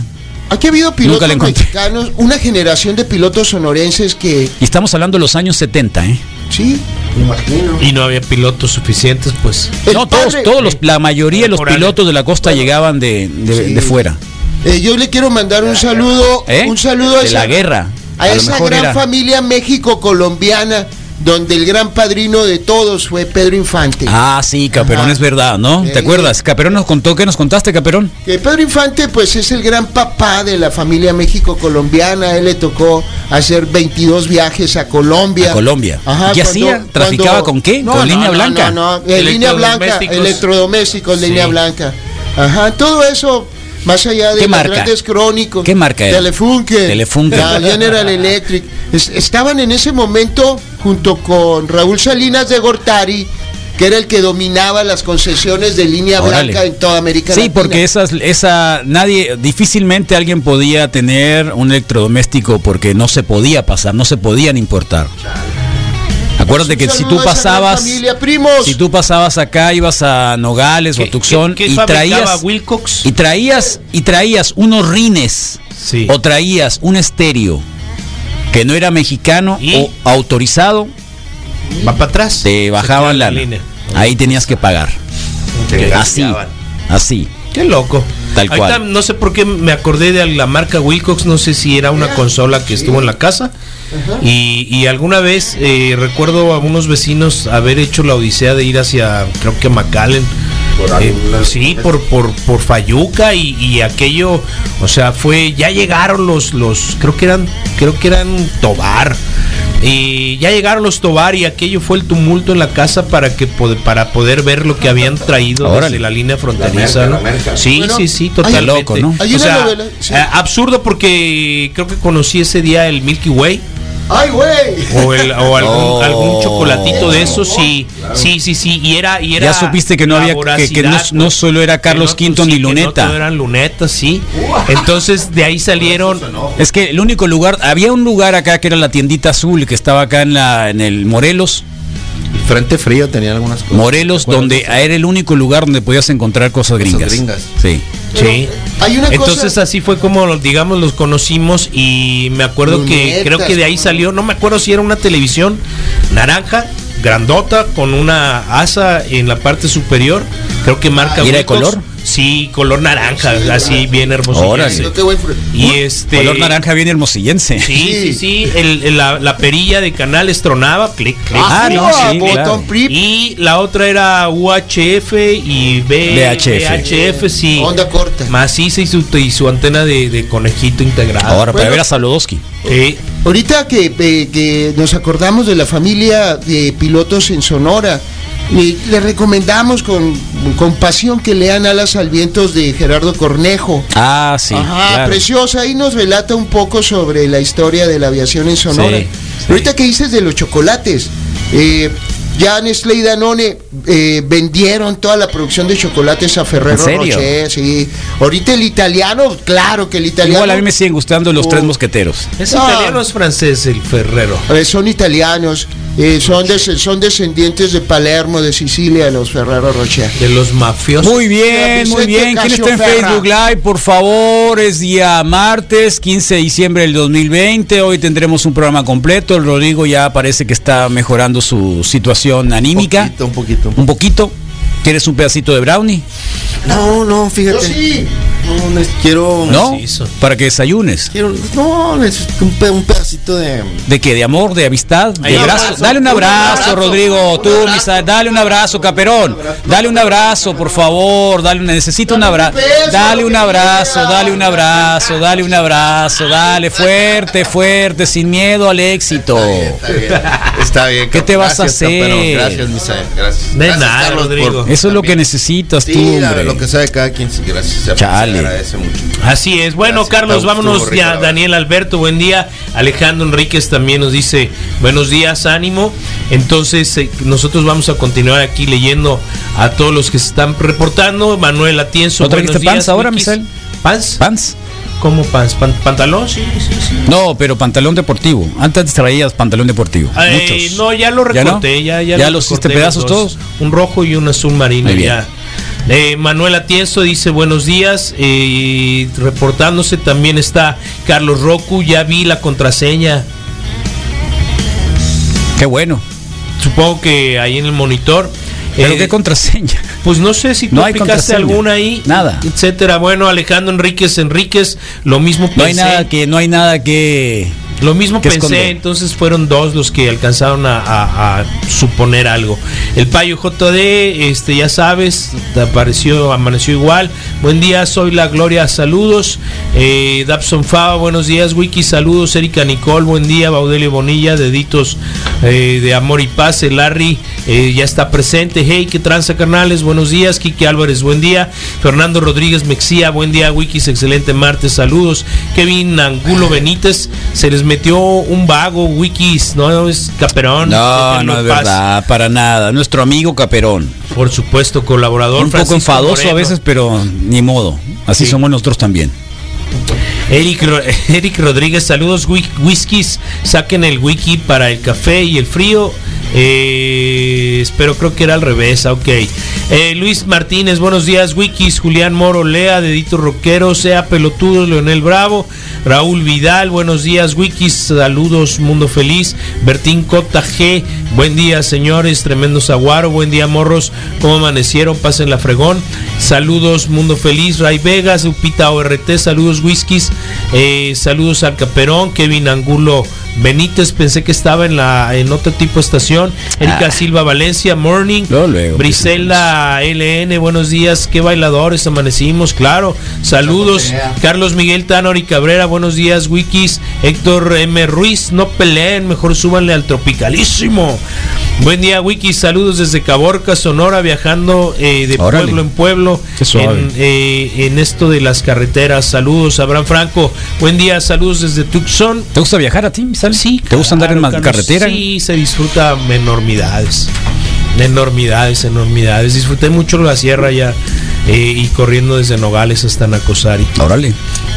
aquí ha habido pilotos mexicanos, una generación de pilotos sonorenses que, Y estamos hablando de los años 70, ¿eh? sí, me imagino. Y no había pilotos suficientes, pues. El no, todos, padre- todos los, la mayoría de los pilotos de la costa llegaban de, de, Sí. de fuera. Eh, yo le quiero mandar un saludo, ¿Eh? un saludo a de esa, la guerra. a esa gran era. familia México-colombiana, donde el gran padrino de todos fue Pedro Infante. Ah, sí, Caperón Ajá. es verdad, ¿no? ¿Te acuerdas? Caperón nos contó, ¿qué nos contaste, Caperón? Que Pedro Infante, pues es el gran papá de la familia México-colombiana. Él le tocó hacer 22 viajes a Colombia. A Colombia. Ajá, ¿Qué cuando- hía? ¿Traficaba cuando- con qué? No, ¿Con no, línea no, blanca? No, no, eh, línea blanca, Electrodomésticos. electrodomésticos, Sí. línea blanca. Ajá, todo eso, más allá de ¿Qué los grandes crónicos. ¿Qué marca era? Telefunken. Telefunken. La General Electric. Es- estaban en ese momento junto con Raúl Salinas de Gortari, que era el que dominaba las concesiones de línea Órale. blanca en toda América Sí, Latina. porque esas, esa, nadie, difícilmente alguien podía tener un electrodoméstico porque no se podía pasar, no se podían importar. Acuérdate que si tú pasabas, familia, primos. si tú pasabas acá, ibas a Nogales o a ¿Qué- Tucson qué- qué y traías, Wilcox? y traías, y traías unos rines Sí. o traías un estéreo que no era mexicano ¿Y? o autorizado, Va para atrás. te bajaban la, línea. ahí tenías que pagar. Así, así. Qué loco. Tal Ahorita cual. no sé por qué me acordé de la marca Wilcox, no sé si era una consola que estuvo en la casa. Y, y alguna vez eh, recuerdo a unos vecinos haber hecho la odisea de ir hacia, creo que McAllen. Por Eh, sí, por, por, por Fayuca y, y aquello, o sea, fue, ya llegaron los, los, creo que eran, creo que eran Tobar. Y ya llegaron los Tobar y aquello fue el tumulto en la casa para que para poder ver lo que habían traído Órale. desde la línea fronteriza, merca, ¿no? la merca. Sí, Bueno, sí, sí, totalmente. loco, ¿no? O sea, novela, sí. eh, absurdo porque creo que conocí ese día el Milky Way ¡Ay, güey! o, el, o algún, Oh. algún chocolatito de esos, sí, sí, sí, sí, y era, y era Ya supiste que no había, que, que no, no pues, solo era Carlos que no, Quinto sí, ni que no Luneta. eran lunetas, sí. Entonces de ahí salieron. Es que el único lugar, había un lugar acá que era la tiendita azul que estaba acá en la en el Morelos, Frente frío tenía algunas cosas. Morelos, donde era el único lugar donde podías encontrar cosas gringas. gringas. Sí. Sí. Hay una Entonces cosa. así fue como, digamos, los conocimos y me acuerdo que creo que de ahí salió, no me acuerdo si era una televisión naranja, grandota, con una asa en la parte superior, creo que marca... ¿Y era de color? Sí, color naranja, así bien fr- Y este... Color naranja bien hermosillense. Sí, sí, sí, el- el- la, la perilla de canales tronaba, clic, clic. Ah, clic, no, clic, sí, clic. claro. Prip. Y la otra era UHF y B, VHF. VHF, sí. Onda corta. Maciza y su, y su antena de, de conejito integrada. Ahora, para ver a Saludowski. Sí. Ahorita que, eh, que nos acordamos de la familia de pilotos en Sonora, le, le recomendamos con, con pasión que lean Alas al Vientos de Gerardo Cornejo. Ah, sí. Ajá, claro. preciosa. Ahí nos relata un poco sobre la historia de la aviación en Sonora. Sí, sí. Ahorita que dices de los chocolates, eh, Ya Nestlé y Danone eh, vendieron toda la producción de chocolates a Ferrero ¿En serio? Rocher, sí. Ahorita el italiano, claro que el italiano. Igual a mí me siguen gustando los Oh. tres mosqueteros. ¿Es No. italiano o es francés el Ferrero? Eh, son italianos, eh, son, des- son descendientes de Palermo, de Sicilia, los Ferrero Rocher. De los mafiosos. Muy bien, muy bien. ¿Quién está en. Facebook Live? Por favor, es día martes, 15 de diciembre del 2020. Hoy tendremos un programa completo. El Rodrigo ya parece que está mejorando su situación anímica. Un poquito, un poquito. Un poquito. ¿Quieres un pedacito de brownie? No, no, fíjate. Yo sí. No, quiero. ¿No? Para que desayunes. Quiero, no, necesito un, pe- un pedacito de. ¿De qué? ¿De amor? ¿De amistad? ¿De un abrazo? abrazo, Dale un un abrazo, Rodrigo. un Tú, abrazo. Misa, dale un abrazo, Caperón. Dale un abrazo, por favor. Dale, necesito un abrazo. Dale un abrazo, dale un abrazo, dale un abrazo. Dale, fuerte, fuerte, sin miedo al éxito. Está bien. Está bien. ¿Qué te vas a hacer? Gracias, Misael. Gracias. De Gracias, nada, Carlos, Rodrigo. por- Eso es lo que necesitas tú, hombre. lo que sabe cada quien. sí, Gracias. Agradece mucho. Así es. Bueno, Gracias, Carlos, vámonos ya. Daniel Alberto, buen día. Alejandro Enríquez también nos dice buenos días, ánimo. Entonces, eh, nosotros vamos a continuar aquí leyendo a todos los que se están reportando. Manuel Atienzo, ¿No trajiste días, pants ahora. Misael? ¿Pants? ¿Pants? ¿Cómo pants? Pan- ¿Pantalón? Sí, sí, sí. No, pero pantalón deportivo. Antes traías pantalón deportivo. Muchos. no, ya lo ¿Ya no? recorté, ya, ya, ¿Ya los hiciste recorté pedazos los dos. todos? Un rojo y un azul marino Muy bien. ya. Eh, Manuel Atienzo dice buenos días. eh, reportándose también está Carlos Roku. Ya vi la contraseña. Qué bueno. Supongo que ahí en el monitor. ¿Pero Eh, qué contraseña? Pues no sé si tú No hay aplicaste alguna ahí. Nada. Etcétera. Bueno, Alejandro Enríquez Enríquez, lo mismo No hay pensé. nada que, no hay nada que. Lo mismo pensé, entonces fueron dos los que alcanzaron a, a- a suponer algo. El Payo JD, este, ya sabes, te apareció, amaneció igual. Buen día, soy la Gloria, saludos. Eh, Dabson Fava, buenos días, Wiki, saludos. Erika Nicole, buen día. Baudelio Bonilla, deditos eh, de amor y paz. El Larry eh, ya está presente. Hey, qué tranza, carnales, buenos días. Kike Álvarez, buen día. Fernando Rodríguez Mexía, buen día, Wikis, excelente martes, saludos. Kevin Angulo Benítez, se les metió un vago, Wikis, no es Caperón. No, no es verdad, para nada. Nuestro amigo Caperón. Por supuesto, colaborador. Un poco enfadoso Moreno. a veces, pero ni modo. Así Sí. somos nosotros también. Eric, Eric Rodríguez, saludos, whiskies, saquen el wiki para el café y el frío. Eh, espero, creo que era al revés, ah, ok. Eh, Luis Martínez, buenos días, wikis, Julián Moro, Lea, Dedito Roquero, Sea Pelotudo, Leonel Bravo, Raúl Vidal, buenos días, wikis, saludos, Mundo Feliz, Bertín Cota G, buen día, señores, tremendo Zaguaro, buen día, morros, ¿cómo amanecieron? Pasen la fregón, saludos, Mundo Feliz, Ray Vegas, Upita ORT, saludos, whiskies, eh, saludos al Caperón, Kevin Angulo Benítez, pensé que estaba en la en otro tipo de estación, Erika Ah. Silva Valencia, Morning, Luego, luego, Brisela LN, buenos días, qué bailadores amanecimos, claro, saludos, Carlos Miguel Tanor y Cabrera, buenos días, Wikis, Héctor M. Ruiz, no peleen, mejor súbanle al tropicalísimo. Buen día, Wikis, saludos desde Caborca, Sonora, viajando eh, de Órale. pueblo en pueblo en, eh, en esto de las carreteras. Saludos, Abraham Franco, buen día, saludos desde Tucson. ¿Te gusta viajar a ti, Misal? Sí, ¿Te gusta andar en Carlos. carretera? Sí, se disfruta enormidades. Enormidades, enormidades. Disfruté mucho la sierra ya eh, y corriendo desde Nogales hasta Nacosari. Órale.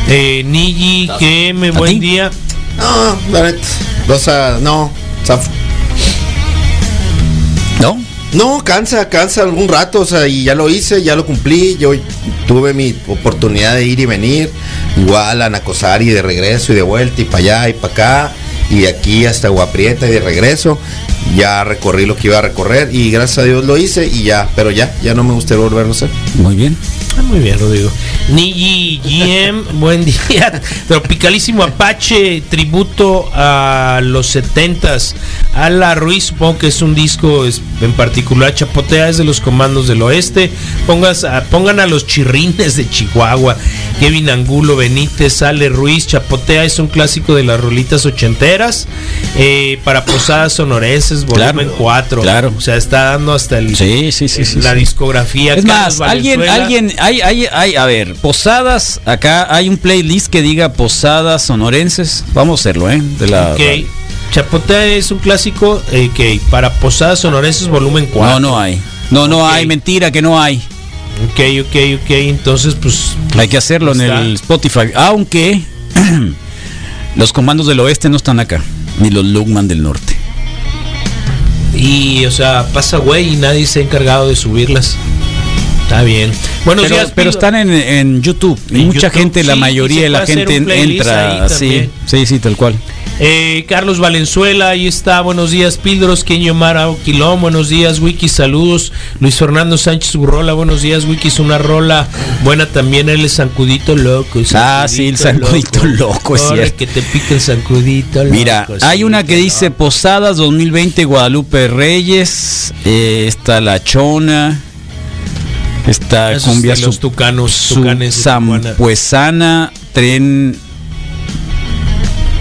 Eh, Niji, que me ¿A buen ti? día. No, la neta. O sea, no. zafo. ¿No? No, cansa, cansa algún rato, o sea, y ya lo hice, ya lo cumplí, yo tuve mi oportunidad de ir y venir, igual a Nacosari de regreso y de vuelta y para allá y para acá, y aquí hasta Guaprieta y de regreso, ya recorrí lo que iba a recorrer y gracias a Dios lo hice y ya, pero ya, ya no me gustaría volverlo a hacer. Muy bien. Ah, muy bien, Rodrigo. Niji GM, buen día. Tropicalísimo Apache, tributo a los setentas. Ala Ruiz, supongo que es un disco es- en particular. Chapotea es de los comandos del oeste. Pongas a- pongan a los chirrines de Chihuahua. Kevin Angulo, Benítez, Ale Ruiz. Chapotea es un clásico de las rolitas ochenteras. eh, para posadas sonorenses, volumen Claro, 4. claro. O sea, está dando hasta el, Sí, sí, sí. sí, la sí. discografía. Es Carlos más, alguien, Valenzuela. alguien, hay, hay, hay, a ver, posadas, acá hay un playlist que diga posadas sonorenses. Vamos a hacerlo, ¿eh? De la, Ok. Chapotea es un clásico eh, que para Posadas Sonorenses volumen 4. No, no hay. No, no hay, mentira que no hay. Ok, ok, ok. Entonces, pues. Hay que hacerlo en el Spotify. Aunque los comandos del oeste no están acá. Ni los Lugman del norte. Y, o sea, pasa güey y nadie se ha encargado de subirlas. Está bien. Buenos pero, días, pero están en, en YouTube. Y En mucha YouTube, gente, la sí, mayoría de la gente entra. Sí, sí, sí, tal cual. Eh, Carlos Valenzuela, ahí está. Buenos días, Píldoros, Keño Mara Quilón. Buenos días, Wiki. Saludos. Luis Fernando Sánchez Burrola. Buenos días, Wiki. Es una rola buena también. El Sancudito Loco. el Ah, sí, el Sancudito Loco, es cierto. que te pique el Sancudito Loco. Mira, hay una que dice Posadas 2020 Guadalupe Reyes. eh, está La Chona. Esta Esos cumbia de los tucanos, tucanes zampuesana, tren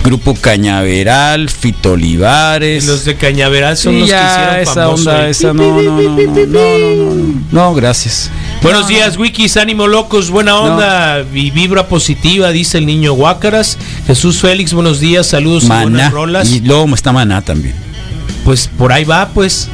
Grupo Cañaveral, Fito Olivares. Los de Cañaveral son los ya, que hicieron esa onda, esa no, no, no, no, no, no, no gracias. Buenos días, Wikis, ánimo locos, buena onda y vibra positiva, dice el niño Guácaras. Jesús Félix, buenos días, saludos maná, y rolas. Y luego está Maná también. Pues por ahí va, pues.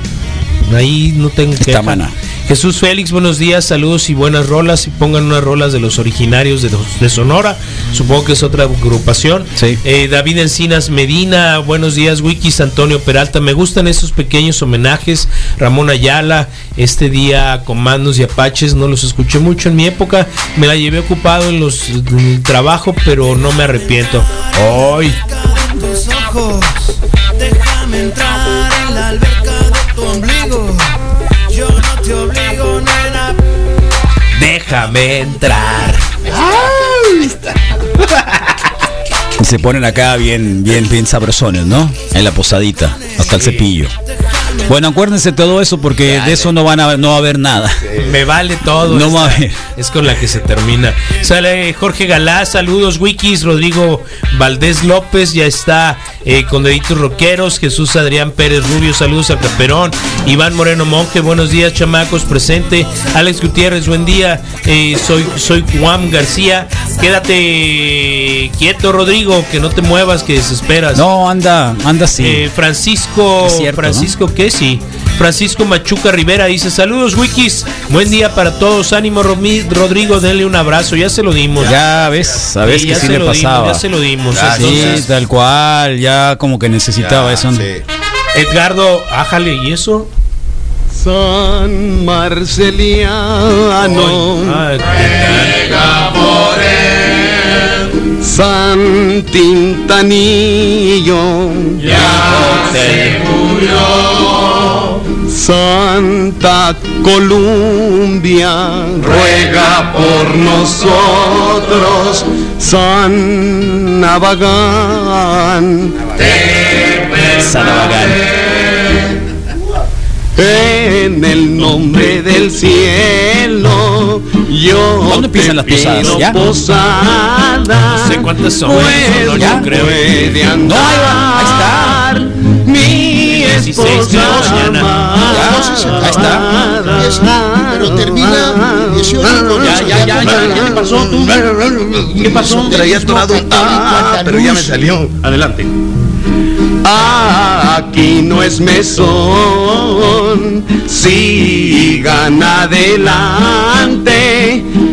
Ahí no tengo que. Está. Maná. Jesús Félix, buenos días, saludos y buenas rolas. Y pongan unas rolas de los originarios de, de Sonora. Supongo que es otra agrupación. Sí. Eh, David Encinas Medina, buenos días, Wikis, Antonio Peralta. Me gustan esos pequeños homenajes. Ramón Ayala, este día Comandos y Apaches, no los escuché mucho en mi época. Me la llevé ocupado en los en el trabajo, pero no me arrepiento. ¡Ay! déjame entrar en la alberca Déjame entrar. Y se ponen acá bien, bien, bien sabrosones, ¿no? En la posadita, hasta el cepillo. Bueno, acuérdense todo eso porque de eso no van a no va a haber nada. Me vale todo. No esta va a haber. Es con la que se termina. Sale Jorge Galá, saludos Wikis, Rodrigo Valdés López, ya está eh, con deditos roqueros, Jesús Adrián Pérez Rubio, saludos a Caperón, Iván Moreno Monje, buenos días chamacos, presente, Alex Gutiérrez, buen día, eh, soy, soy Juan García, quédate quieto Rodrigo, que no te muevas, que desesperas. No, anda, anda así. Eh, Francisco, cierto, Francisco, ¿qué? Sí. Francisco Machuca Rivera dice, saludos Wikis, buen día para todos, ánimo Rodrigo, denle un abrazo, ya se lo dimos. Ya ves, sabes Sí, que sí le lo dimos, pasaba. ya se lo dimos, Ah, entonces- sí, tal cual, ya como que necesitaba eso. ¿no? Edgardo, ájale, ¿y eso? San Marceliano. por San Tintanillo. Ya se murió. Santa Columbia. Ruega por nosotros. San Navagán. San Navagán. En el nombre del cielo, yo ¿Cuándo empiezan las te posadas? ¿Ya? posada. No sé cuántas son, Pues no, yo no creo. puede andar. ahí está. Mi 16 de mañana. Ahí está. Es- pero termina 18 con Ya, ya, ya, ya, ¿qué pasó tú? ¿Qué pasó? Traía atorado. Ah, pero ya me salió. Adelante. Aquí no es mesón, sigan adelante,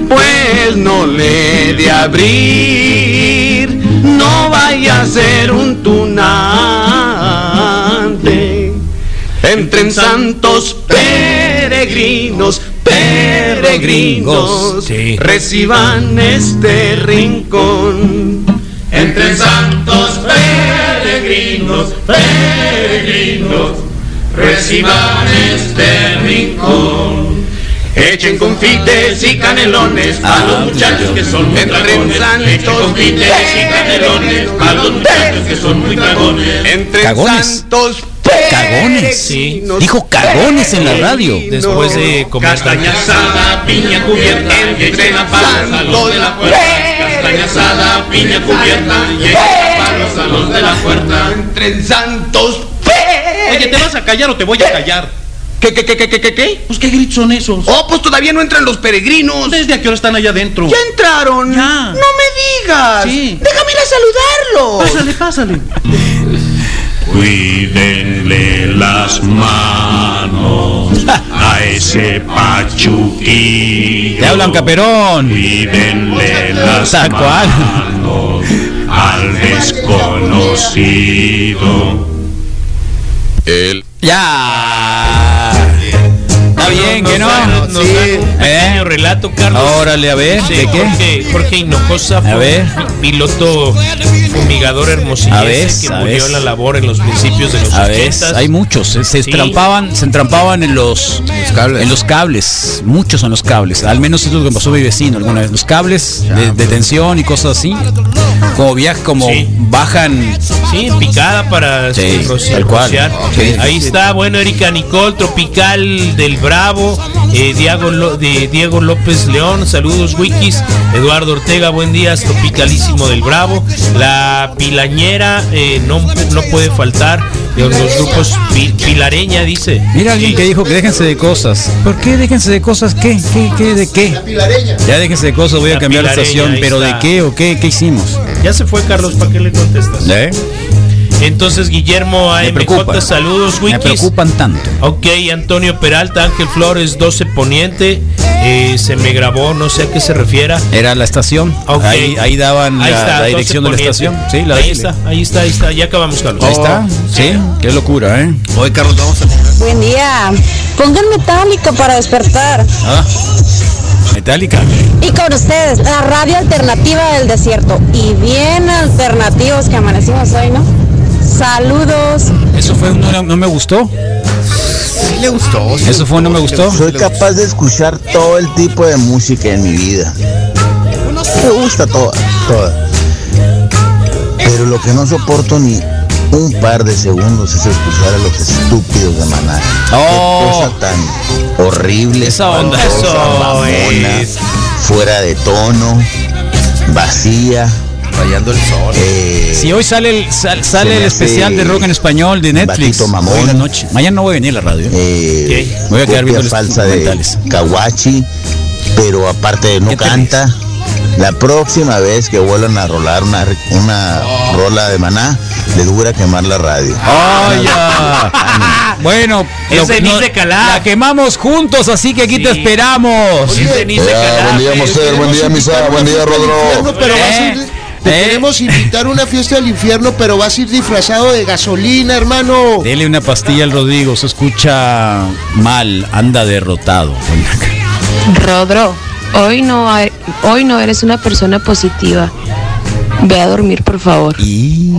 pues no le de abrir, no vaya a ser un tunante. Entren santos peregrinos, peregrinos, Sí. reciban este rincón. Entre santos peregrinos, peregrinos, reciban este rincón. Echen confites y canelones a los muchachos que son muy dragones. Echen confites y canelones a los muchachos que son muy dragones. Entre santos Cagones. Sí. Dijo cagones en la radio. Después de comer Castaña asada, piña cubierta, y echen a palos a los de la puerta. Castaña asada, piña cubierta, y echen a palos a los de la puerta. Entre santos Oye, ¿te vas a callar o te voy a callar? ¿Qué, qué, qué, qué, qué, qué, qué? Pues qué gritos son esos. Oh, pues todavía no entran los peregrinos. ¿Desde a qué hora están allá adentro? ¿Ya entraron? Ya. No me digas. Sí. Déjame ir a saludarlos. Pásale, pásale. Cuídenle las manos a ese pachuquillo. Te hablan, Caperón. Cuídenle las Tal cual. manos al desconocido. El Ya. Bien, que no. Nos dan un ¿Eh? pequeño relato, Carlos. Órale, a ver, ¿de qué? Jorge, Jorge Hinojosa fue A ver. un piloto fumigador hermosillense que murió en la labor en los principios de los A ver, 80. hay muchos, se, se Sí. entrampaban, se entrampaban en los, en los cables, muchos son los cables, al menos es lo que pasó mi vecino alguna vez, los cables de, de tensión y cosas así, como viajan, como bajan, Sí, picada para Sí, rociar- tal cual. Ahí está, bueno, Erika Nicole, Tropical del Bravo, eh, Diego, de Diego López León, saludos Wikis, Eduardo Ortega, buen día, Tropicalísimo del Bravo, la Pilañera eh, no, no puede faltar, de los grupos Pi- Pilareña dice. mira alguien que dijo que déjense de cosas, ¿por qué déjense de cosas? ¿Qué? ¿Qué? ¿Qué? ¿De qué? Ya déjense de cosas, voy a La cambiar la estación, pero ¿de qué o qué? ¿Qué hicimos? Ya se fue Carlos, ¿para qué le contestas? ¿Eh? Entonces Guillermo Me preocupa. AMJ, saludos Me Wikis. preocupan tanto. Ok, Antonio Peralta, Ángel Flores, 12 Poniente. eh, se me grabó, no sé a qué se refiera. Era la estación, Ok. ahí, ahí daban Ahí la, está, la 12 dirección de la estación, sí, la ahí está, ahí está, ahí está. Ya acabamos, Carlos. Ahí está, sí, qué locura, ¿eh? Hoy, Carlos, vamos a Buen día. Pongan metálica para despertar. Ah, metálica. Y con ustedes, la radio alternativa del desierto. Y bien alternativos que amanecimos hoy, ¿no? Saludos. Eso fue un no, no me gustó. Sí le gustó. sí Eso fue un no me gustó. Soy capaz de escuchar todo el tipo de música en mi vida. Me gusta toda, toda. Pero lo que no soporto ni un par de segundos es escuchar a los estúpidos de Maná. Oh. Qué cosa tan horrible, Esa onda. Eso mamona, es. fuera de tono, vacía. Rayando el sol. eh, Si hoy sale el, sal- sale el especial de rock en español de Netflix. Mamón. Hoy en la noche. Mañana no voy a venir a la radio. eh, Voy a quedar viendo los falsa de. Kawachi, pero aparte de no ¿Qué te canta. La próxima vez que vuelvan a rolar una, una Oh. rola de maná, les dura quemar la radio. ¡Ay, ya! bueno, Es no- la quemamos juntos, así que aquí te esperamos. Buen día, eh, buen día, Misa, buen día, Rodro. No, pero vas a ir- Eh, te eh. queremos invitar a una fiesta del infierno, pero vas a ir disfrazado de gasolina, hermano. Dele una pastilla al Rodrigo, se escucha mal, anda derrotado. Rodro, hoy no, hay- hoy no eres una persona positiva. Ve a dormir, por favor. Y...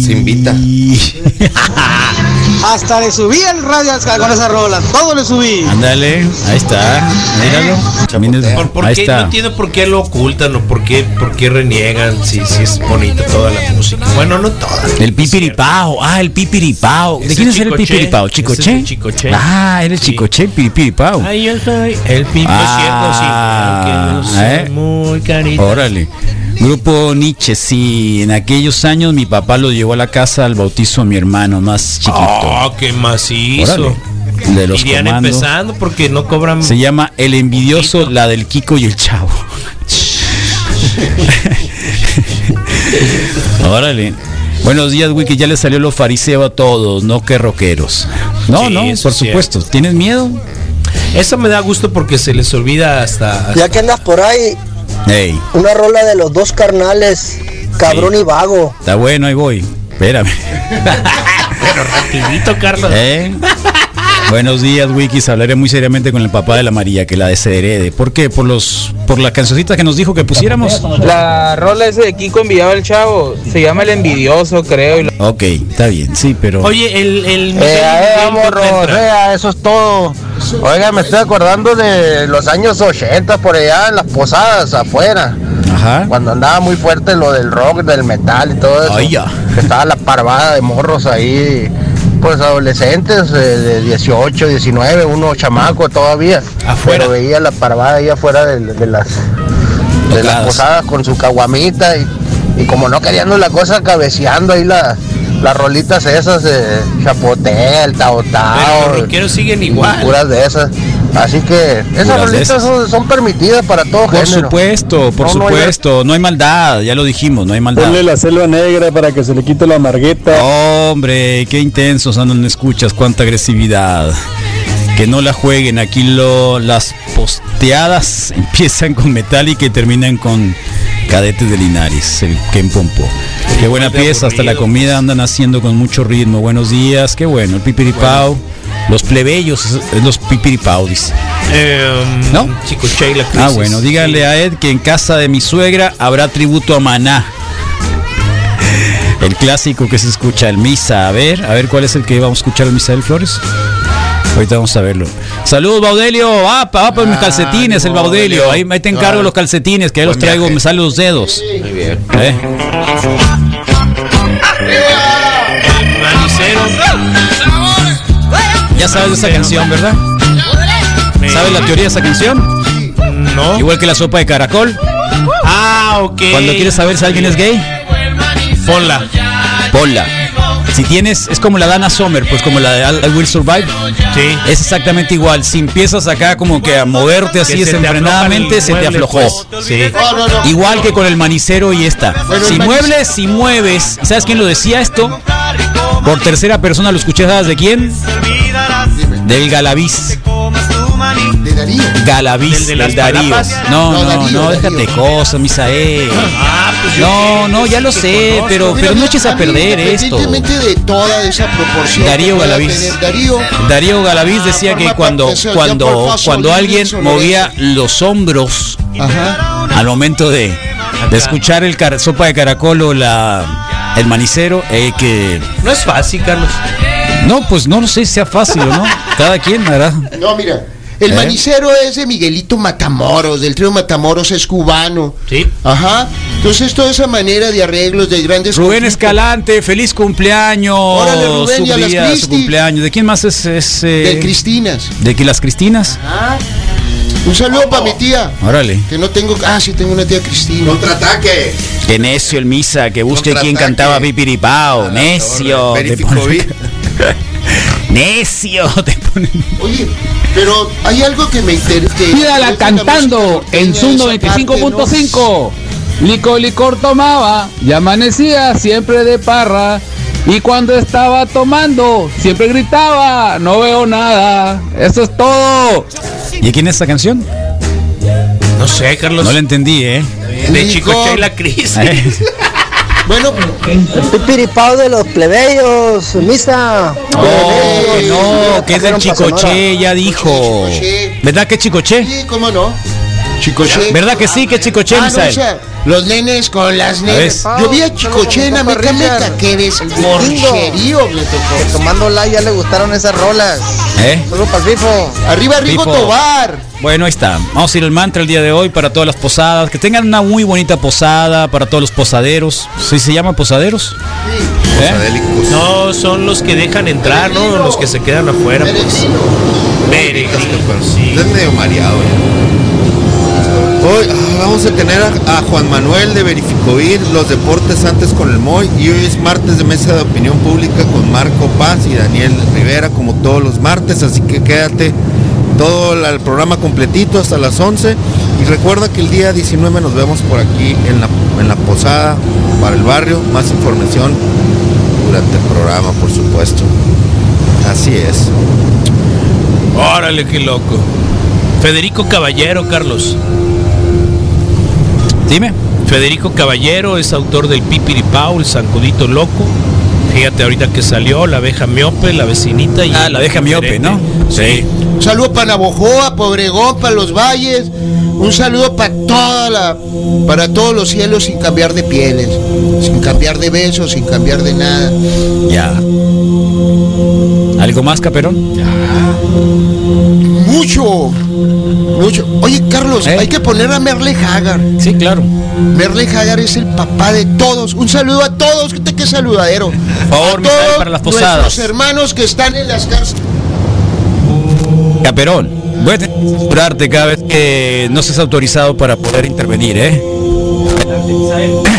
Se invita. Hasta le subí el radio con esa rola. Todo le subí. Ándale, ahí está, míralo. También es- ¿Por, por ahí qué? está. No entiendo por qué lo ocultan o por qué, por qué reniegan si, si es bonita toda la música. Bueno, no toda. El pipiripao, ah, el pipiripao. ¿De quién es el pipiripao? ¿Chicoche? Chicoche. Ah, eres Sí. Chicoche, pipiripao. Ay, yo soy el pipo Ah, sí. aunque no soy ¿eh? muy carita. Órale. Grupo Nietzsche, sí. En aquellos años mi papá lo llevó a la casa al bautizo a mi hermano más chiquito. Oh, qué macizo. Órale. De los Irían comandos. empezando porque no cobran. Se llama El Envidioso, la del Kiko y el Chavo. Órale. Buenos días, Wiki. Ya le salió lo fariseo a todos, no que rockeros. No, Sí, no, por es supuesto. ¿Tienes miedo? Eso me da gusto porque se les olvida hasta. hasta- Ya que andas por ahí, Ey, una rola de los dos carnales, cabrón y vago. está bueno, ahí voy. Espérame. Pero rapidito, Carlos. ¿Eh? Buenos días, Wikis. Hablaré muy seriamente con el papá de la María que la desherede. ¿Por qué? Por los, por las cancioncitas que nos dijo que pusiéramos. La rola ese de Kiko enviaba el chavo, se llama El Envidioso, creo. y Ok, está bien, sí, pero. Oye, el. el Eh, entra. eso es todo. Oiga, me estoy acordando de los años 80 por allá en las posadas afuera. Ajá. Cuando andaba muy fuerte lo del rock, del metal y todo eso. Ay, ya. Que estaba la parvada de morros ahí, pues adolescentes eh, de 18, 19, uno chamaco todavía. Afuera. Pero veía la parvada ahí afuera de, de las de las posadas con su caguamita y, y como no queriendo la cosa cabeceando ahí la, las rolitas esas de chapotea, el tao Pero tao, los rockeros siguen igual. puras de esas. Así que esas rolitas son, son permitidas para todo Por género. supuesto, por No, no hay- supuesto, no hay maldad, ya lo dijimos, no hay maldad. Ponle la selva negra para que se le quite la amargueta. Hombre, qué intensos andan, no escuchas, cuánta agresividad. Que no la jueguen, aquí lo, las posteadas empiezan con Metallica y terminan con Cadetes de Linares, el Ken Pompo. Qué buena pieza, hasta la comida andan haciendo con mucho ritmo. Buenos días, qué bueno, el pipiripao. Los plebeyos, los pipiripao, dice. ¿No? Chico Sheila Ah, bueno, díganle a Ed que en casa de mi suegra habrá tributo a Maná. El clásico que se escucha en misa. A ver, a ver cuál es el que vamos a escuchar en Misael Flores. Ahorita vamos a verlo. Saludos, Baudelio. Va, pa- va por mis calcetines, el Baudelio. Ahí, ahí te encargo los calcetines, que ahí los traigo, viaje. me salen los dedos. Muy bien. ¿Eh? Ya sabes de esa canción, ¿verdad? ¿Sabes la teoría de esa canción? No. Igual que la sopa de caracol. Ah, ok. Cuando quieres saber si alguien es gay, Ponla. ponla. Si tienes, es como la Dana Summer, pues como la de I, I Will Survive. Sí. Es exactamente igual. Si empiezas acá como que a moverte así desenfrenadamente, se te aflojó. pues. Sí. No, no, no. Igual que con el manicero y esta. Bueno, si muebles, si mueves. ¿Sabes quién lo decía esto? Por tercera persona lo escuché, ¿sabes de quién? Del Galaviz. De Darío. Galaviz, ¿Del de del las Darío. No, No, no, Darío, no, Darío. déjate cosas, Misael. Ah, pues No, no, ya lo sé, conozco. pero, Mira, pero no eches a mí, perder esto. Independientemente de toda esa proporción. Darío Galaviz. Darío. Darío Galaviz decía que cuando, cuando, cuando alguien movía los hombros Ajá. al momento de, de escuchar el car- sopa de caracol o la el manicero, eh, que No es fácil, Carlos. No, pues no lo sé si sea fácil o no. Cada quien, ¿verdad? No, mira. El ¿Eh? manicero es de Miguelito Matamoros, del trío Matamoros es cubano. Sí. Ajá. Entonces toda esa manera de arreglos de grandes Rubén conflictos. Escalante, feliz cumpleaños. Órale, Rubén, su y a las su cumpleaños. ¿De quién más es? es, eh, de Cristinas. ¿De que las Cristinas? Ah. Un saludo para mi tía. Órale. Que no tengo. Ah, sí, tengo una tía Cristina. Contraataque. Que necio el misa, que busque quién Contraataque. cantaba Pipiripao. Necio. Necio. Te ponen- Oye, pero hay algo que me interesa. Pídala cantando en Zoom 95.5. Licor, licor tomaba y amanecía siempre de parra. Y cuando estaba tomando, siempre gritaba, no veo nada. Eso es todo. ¿Y quién es esta canción? No sé, Carlos. No la entendí, ¿eh? de Chico Sheila Cris. Bueno, Pipiripao de los plebeyos, misa. Oh, no, que es del Chicoche, ya dijo. ¿Verdad que es Chicoche? sí, ¿cómo no? Chicoche. ¿Verdad que sí, que Chicoche, Ah, no, los nenes con las nenas. ves? Yo vi a Chicoche en Ameca Meca, que eres porcherío, me tocó. Tomando la ya le gustaron esas rolas. ¿Eh? Solo para el FIFO. Arriba Rigo. Tobar. Bueno, ahí está. Vamos a ir al mantra el día de hoy para todas las posadas. Que tengan una muy bonita posada para todos los posaderos. ¿Sí se llaman posaderos? ¿Eh? Adélicos. No, son los que dejan entrar, ¿no? Los que se quedan afuera. Pues. Peregrino, sí. Estás medio mareado ya. Hoy ah, vamos a tener a, Juan Manuel de Verificovir, los deportes antes con el Moy y hoy es martes de mesa de opinión pública con Marco Paz y Daniel Rivera como todos los martes, así que quédate todo el programa completito hasta las 11 y recuerda que el día 19 nos vemos por aquí en la, en la posada para el barrio, más información durante el programa por supuesto. Así es. Órale, qué loco. Federico Caballero, Carlos. Dime. Federico Caballero es autor del Pipiripao, el Zancudito Loco. Fíjate ahorita que salió la abeja miope, la vecinita y Ah, la abeja miope. ¿no? Sí. Un saludo para Navojoa, para Obregón, para los valles. Un saludo para toda la, para todos los cielos sin cambiar de pieles, sin cambiar de besos, sin cambiar de nada. Ya. ¿Algo más, Caperón? Mucho, mucho. Oye, Carlos, ¿Eh? hay que poner a Merle Hagar. Sí, claro. Merle Hagar es el papá de todos. Un saludo a todos, que qué saludadero. Por favor, a Misael, todos para las posadas. nuestros hermanos que están en las cárceles. Caperón, voy a censurarte cada vez que no seas autorizado para poder intervenir, ¿eh?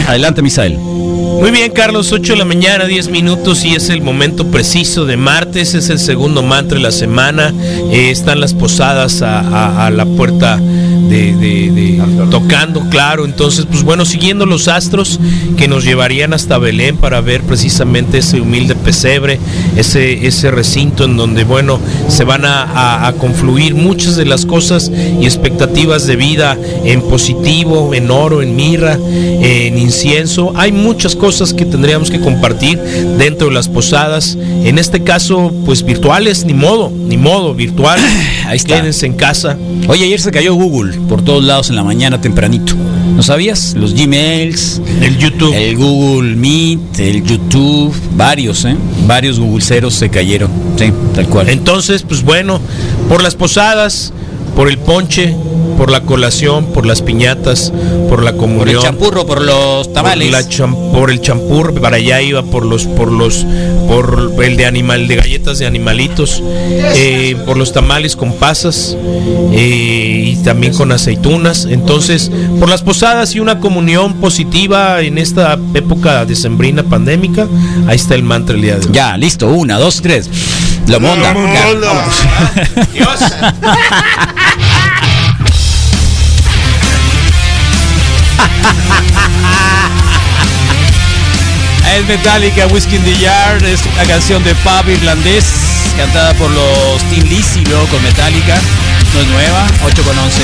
Adelante, Misael. Muy bien, Carlos, 8 de la mañana, 10 minutos y es el momento preciso de martes, es el segundo mantra de la semana, eh, están las posadas a, la puerta de- de- tocando, claro, entonces, pues bueno, siguiendo los astros que nos llevarían hasta Belén para ver precisamente ese humilde pesebre, ese, ese recinto en donde, bueno, se van a, a- a confluir muchas de las cosas y expectativas de vida en positivo, en oro, en mirra, en incienso. Hay muchas cosas que tendríamos que compartir dentro de las posadas. En este caso, pues virtuales, ni modo, ni modo, virtual. Ahí está. Quédense en casa. Oye, ayer se cayó Google por todos lados en la mañana tempranito. ¿No sabías? Los Gmails, el YouTube, el Google Meet, el YouTube, varios, ¿eh? Varios Googleceros se cayeron. Sí, tal cual. Entonces, pues bueno, por las posadas, por el ponche, por la colación, por las piñatas, por la comunión. Por el champurro, por los tamales. Por, la cham- por el champur, para allá iba por los, por los, por el de animal, de galletas de animalitos, eh, por los tamales con pasas eh, y también con aceitunas. Entonces, por las posadas y una comunión positiva en esta época decembrina pandémica, ahí está el mantra el día de hoy. Ya, listo, una, dos, tres. La monda. Ya, vamos. Es Metallica, Whiskey in the Yard, es una canción de pub irlandés cantada por los Team Lizzy, luego con Metallica. No es nueva, 8 con 11.